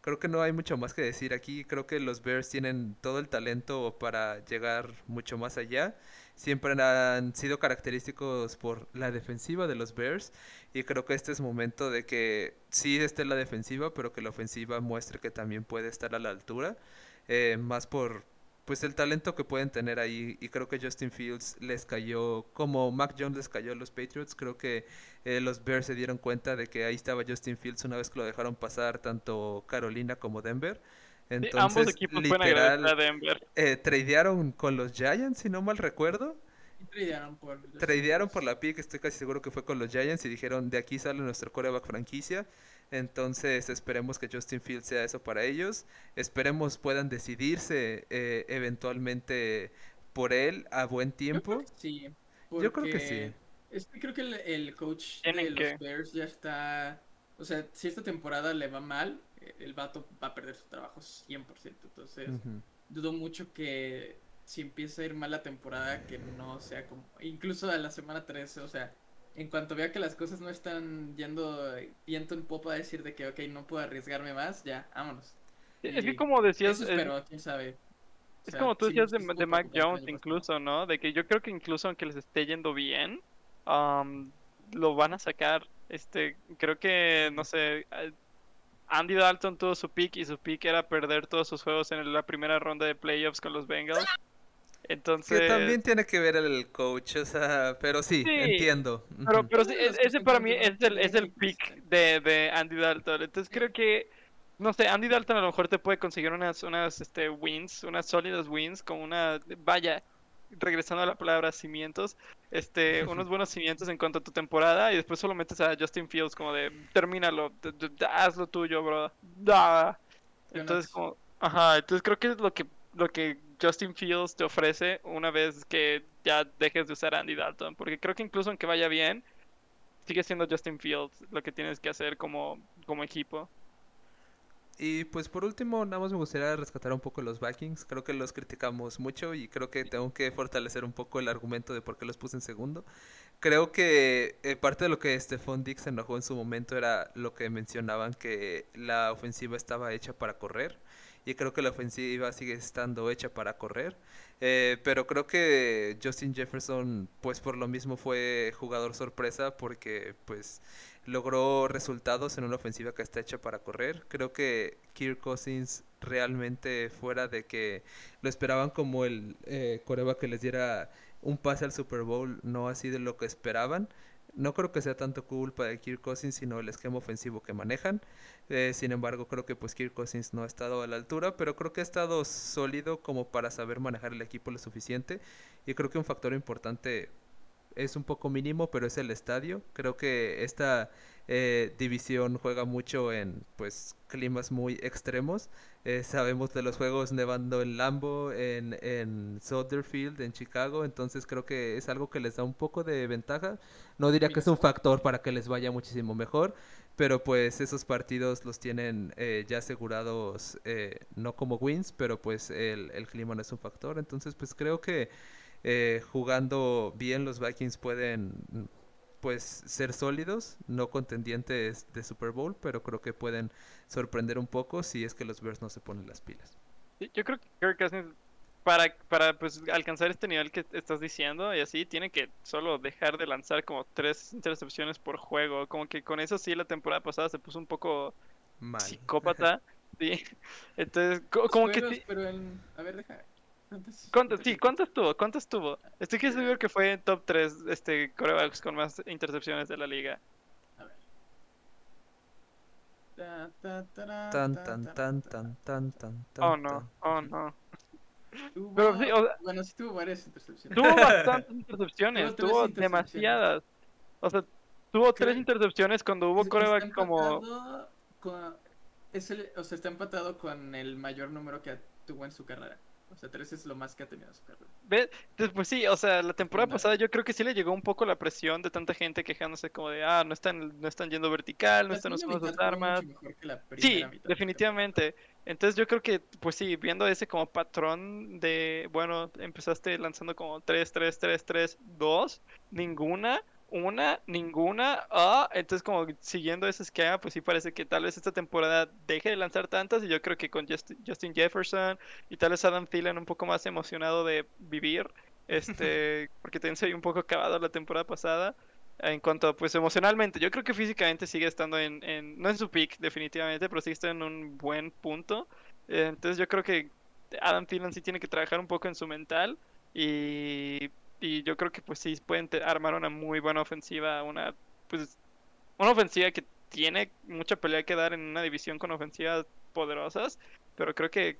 creo que no hay mucho más que decir aquí. Creo que los Bears tienen todo el talento para llegar mucho más allá siempre han sido característicos por la defensiva de los Bears y creo que este es momento de que sí esté la defensiva, pero que la ofensiva muestre que también puede estar a la altura, eh, más por pues el talento que pueden tener ahí y creo que Justin Fields les cayó como Mac Jones les cayó a los Patriots creo que eh, los Bears se dieron cuenta de que ahí estaba Justin Fields una vez que lo dejaron pasar tanto Carolina como Denver entonces, ambos equipos literal, a Denver. Eh, tradearon con los Giants, si no mal recuerdo. Tradearon por, tradearon por la pick, estoy casi seguro que fue con los Giants y dijeron, de aquí sale nuestro coreback franquicia. Entonces esperemos que Justin Fields sea eso para ellos. Esperemos puedan decidirse eh, eventualmente por él a buen tiempo. sí. Yo creo que sí. Es que creo que el, coach de los Bears ya está. O sea, si esta temporada le va mal, el vato va a perder su trabajo 100%. Entonces, dudo mucho que si empieza a ir mal la temporada, que no sea como. Incluso a la semana 13, o sea, en cuanto vea que las cosas no están yendo viento en popa a decir de que, ok, no puedo arriesgarme más, ya, vámonos. es que como decías. Pero, quién sabe. es como tú decías de, de Mac Jones, incluso, ¿no? De que yo creo que incluso aunque les esté yendo bien, lo van a sacar. Este, creo que, no sé, Andy Dalton tuvo su pick y su pick era perder todos sus juegos en la primera ronda de playoffs con los Bengals. Entonces... Que también tiene que ver el coach, o sea, pero sí, entiendo. Pero, pero sí, ese para mí es el, es el pick de, de Andy Dalton. Entonces creo que, no sé, Andy Dalton a lo mejor te puede conseguir unas, unas este, wins, unas sólidas wins, con una, vaya, regresando a la palabra cimientos, este, unos buenos cimientos en cuanto a tu temporada y después solo metes a Justin Fields como de, termínalo, haz lo tuyo, bro. Da. Entonces, como, ajá, entonces creo que es lo que, lo que Justin Fields te ofrece una vez que ya dejes de usar Andy Dalton, porque creo que incluso aunque vaya bien, sigue siendo Justin Fields lo que tienes que hacer como, como equipo. Y pues por último, nada más me gustaría rescatar un poco los Vikings. Creo que los criticamos mucho y creo que tengo que fortalecer un poco el argumento de por qué los puse en segundo. Creo que eh, parte de lo que Stephon Dix enojó en su momento era lo que mencionaban que la ofensiva estaba hecha para correr. Y creo que la ofensiva sigue estando hecha para correr. Eh, pero creo que Justin Jefferson, pues por lo mismo fue jugador sorpresa porque pues logró resultados en una ofensiva que está hecha para correr. Creo que Kirk Cousins realmente fuera de que lo esperaban como el eh, coreba que les diera un pase al Super Bowl, no ha sido lo que esperaban. No creo que sea tanto culpa de Kirk Cousins, sino el esquema ofensivo que manejan. Eh, sin embargo, creo que pues Kirk Cousins no ha estado a la altura, pero creo que ha estado sólido como para saber manejar el equipo lo suficiente. Y creo que un factor importante es un poco mínimo, pero es el estadio. Creo que esta eh, división juega mucho en pues climas muy extremos. Eh, sabemos de los juegos nevando en Lambo, en, en Soderfield, en Chicago, entonces creo que es algo que les da un poco de ventaja. No diría que es un factor para que les vaya muchísimo mejor, pero pues esos partidos los tienen eh, ya asegurados, no como wins, pero pues el, el clima no es un factor. Entonces pues creo que eh, jugando bien los Vikings pueden pues ser sólidos, no contendientes de Super Bowl, pero creo que pueden sorprender un poco si es que los Bears no se ponen las pilas. Yo creo que para, para pues, alcanzar este nivel que estás diciendo y así, tiene que solo dejar de lanzar como tres intercepciones por juego. Como que con eso sí la temporada pasada se puso un poco psicópata. sí. Entonces, como que... Pero en... A ver, deja... ¿Cuántas, sí, ¿cuántas tuvo? ¿Cuántas tuvo? Estoy que seguro que fue en top 3 este corebacks con más intercepciones de la liga. A ver. Tan, tan, tan, tan, tan, tan, Oh no, oh no. Pero, sí, bueno, sí tuvo varias intercepciones. Tuvo bastantes intercepciones, tuvo, demasiadas. O sea, tuvo tres intercepciones cuando hubo coreback como... es el, o sea, está empatado con el mayor número que tuvo en su carrera. O sea, 3 es lo más que ha tenido su carrera. ¿Ves? Pues sí, o sea, la temporada pasada yo creo que sí le llegó un poco la presión de tanta gente quejándose como de, ah, no están, no están yendo vertical, no están usando sus armas. Sí, definitivamente. Entonces yo creo que, pues sí, viendo ese como patrón de, bueno, empezaste lanzando como 3, 3, 3, 3, 2, ninguna una, ninguna, ah, entonces como siguiendo ese esquema, pues sí parece que tal vez esta temporada deje de lanzar tantas y yo creo que con Justin Jefferson y tal vez Adam Thielen un poco más emocionado de vivir, este, porque también se un poco acabado la temporada pasada en cuanto a, pues emocionalmente, yo creo que físicamente sigue estando en, en no en su peak definitivamente, pero sigue estando en un buen punto, entonces yo creo que Adam Thielen sí tiene que trabajar un poco en su mental y y yo creo que pues sí pueden armar una muy buena ofensiva, una pues una ofensiva que tiene mucha pelea que dar en una división con ofensivas poderosas, pero creo que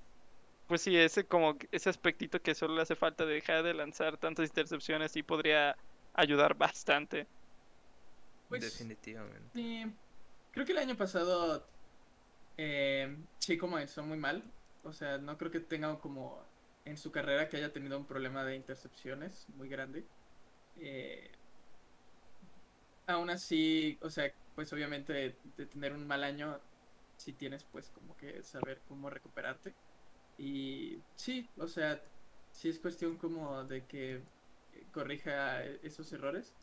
pues sí ese como ese aspectito que solo le hace falta de dejar de lanzar tantas intercepciones sí podría ayudar bastante. Pues, Definitivamente. Sí. Creo que el año pasado eh, sí comenzó muy mal. O sea, no creo que tenga como en su carrera que haya tenido un problema de intercepciones muy grande. Eh, aún así, o sea, pues obviamente de, tener un mal año, si tienes pues como que saber cómo recuperarte. Y sí, o sea, sí es cuestión como de que corrija esos errores.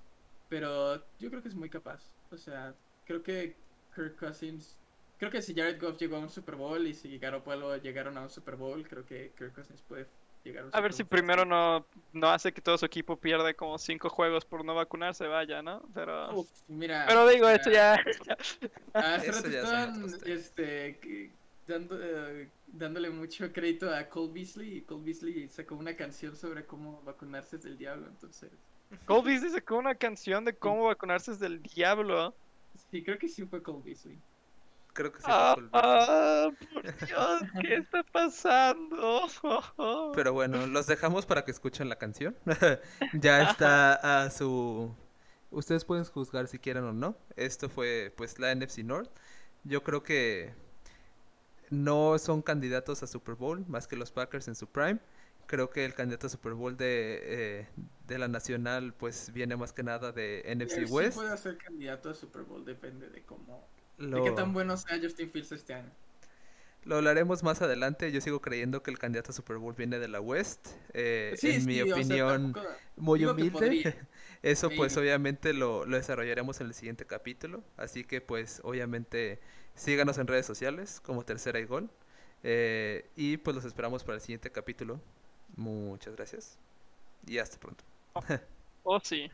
Pero yo creo que es muy capaz. O sea, creo que Kirk Cousins. Creo que si Jared Goff llegó a un Super Bowl y si Garoppolo llegaron a un Super Bowl, creo que Kirk Cousins puede llegar a un A ver Super si primero no, no hace que todo su equipo pierda como cinco juegos por no vacunarse, vaya, ¿no? Pero, Uf, mira. pero digo, o esto ya... Hace rato temas. este, que- dando, eh, dándole mucho crédito a Cole Beasley y Cole Beasley sacó una canción sobre cómo vacunarse del diablo, entonces Cole Beasley sacó una canción de cómo vacunarse del diablo. sí, creo que sí fue Cole Beasley. Creo que sí. Ah, fue Cole Beasley. ah, por Dios, ¿qué está pasando? Pero bueno, los dejamos para que escuchen la canción. ya está a su... Ustedes pueden juzgar si quieren o no. Esto fue pues la NFC North. Yo creo que no son candidatos a Super Bowl más que los Packers en su prime. Creo que el candidato a Super Bowl de, eh, de la nacional pues viene más que nada de NFC Pero sí West. puede ser candidato a Super Bowl, depende de cómo, de Lo- qué tan bueno sea Justin Fields este año. Lo hablaremos más adelante. Yo sigo creyendo que el candidato a Super Bowl viene de la West. Eh, Sí, en mi sí, o sea, opinión, tampoco- muy humilde. Eso pues obviamente lo, lo desarrollaremos en el siguiente capítulo. Así que pues obviamente síganos en redes sociales como Tercera y Gol. Eh, y pues los esperamos para el siguiente capítulo. Muchas gracias. Y hasta pronto. Oh, sí.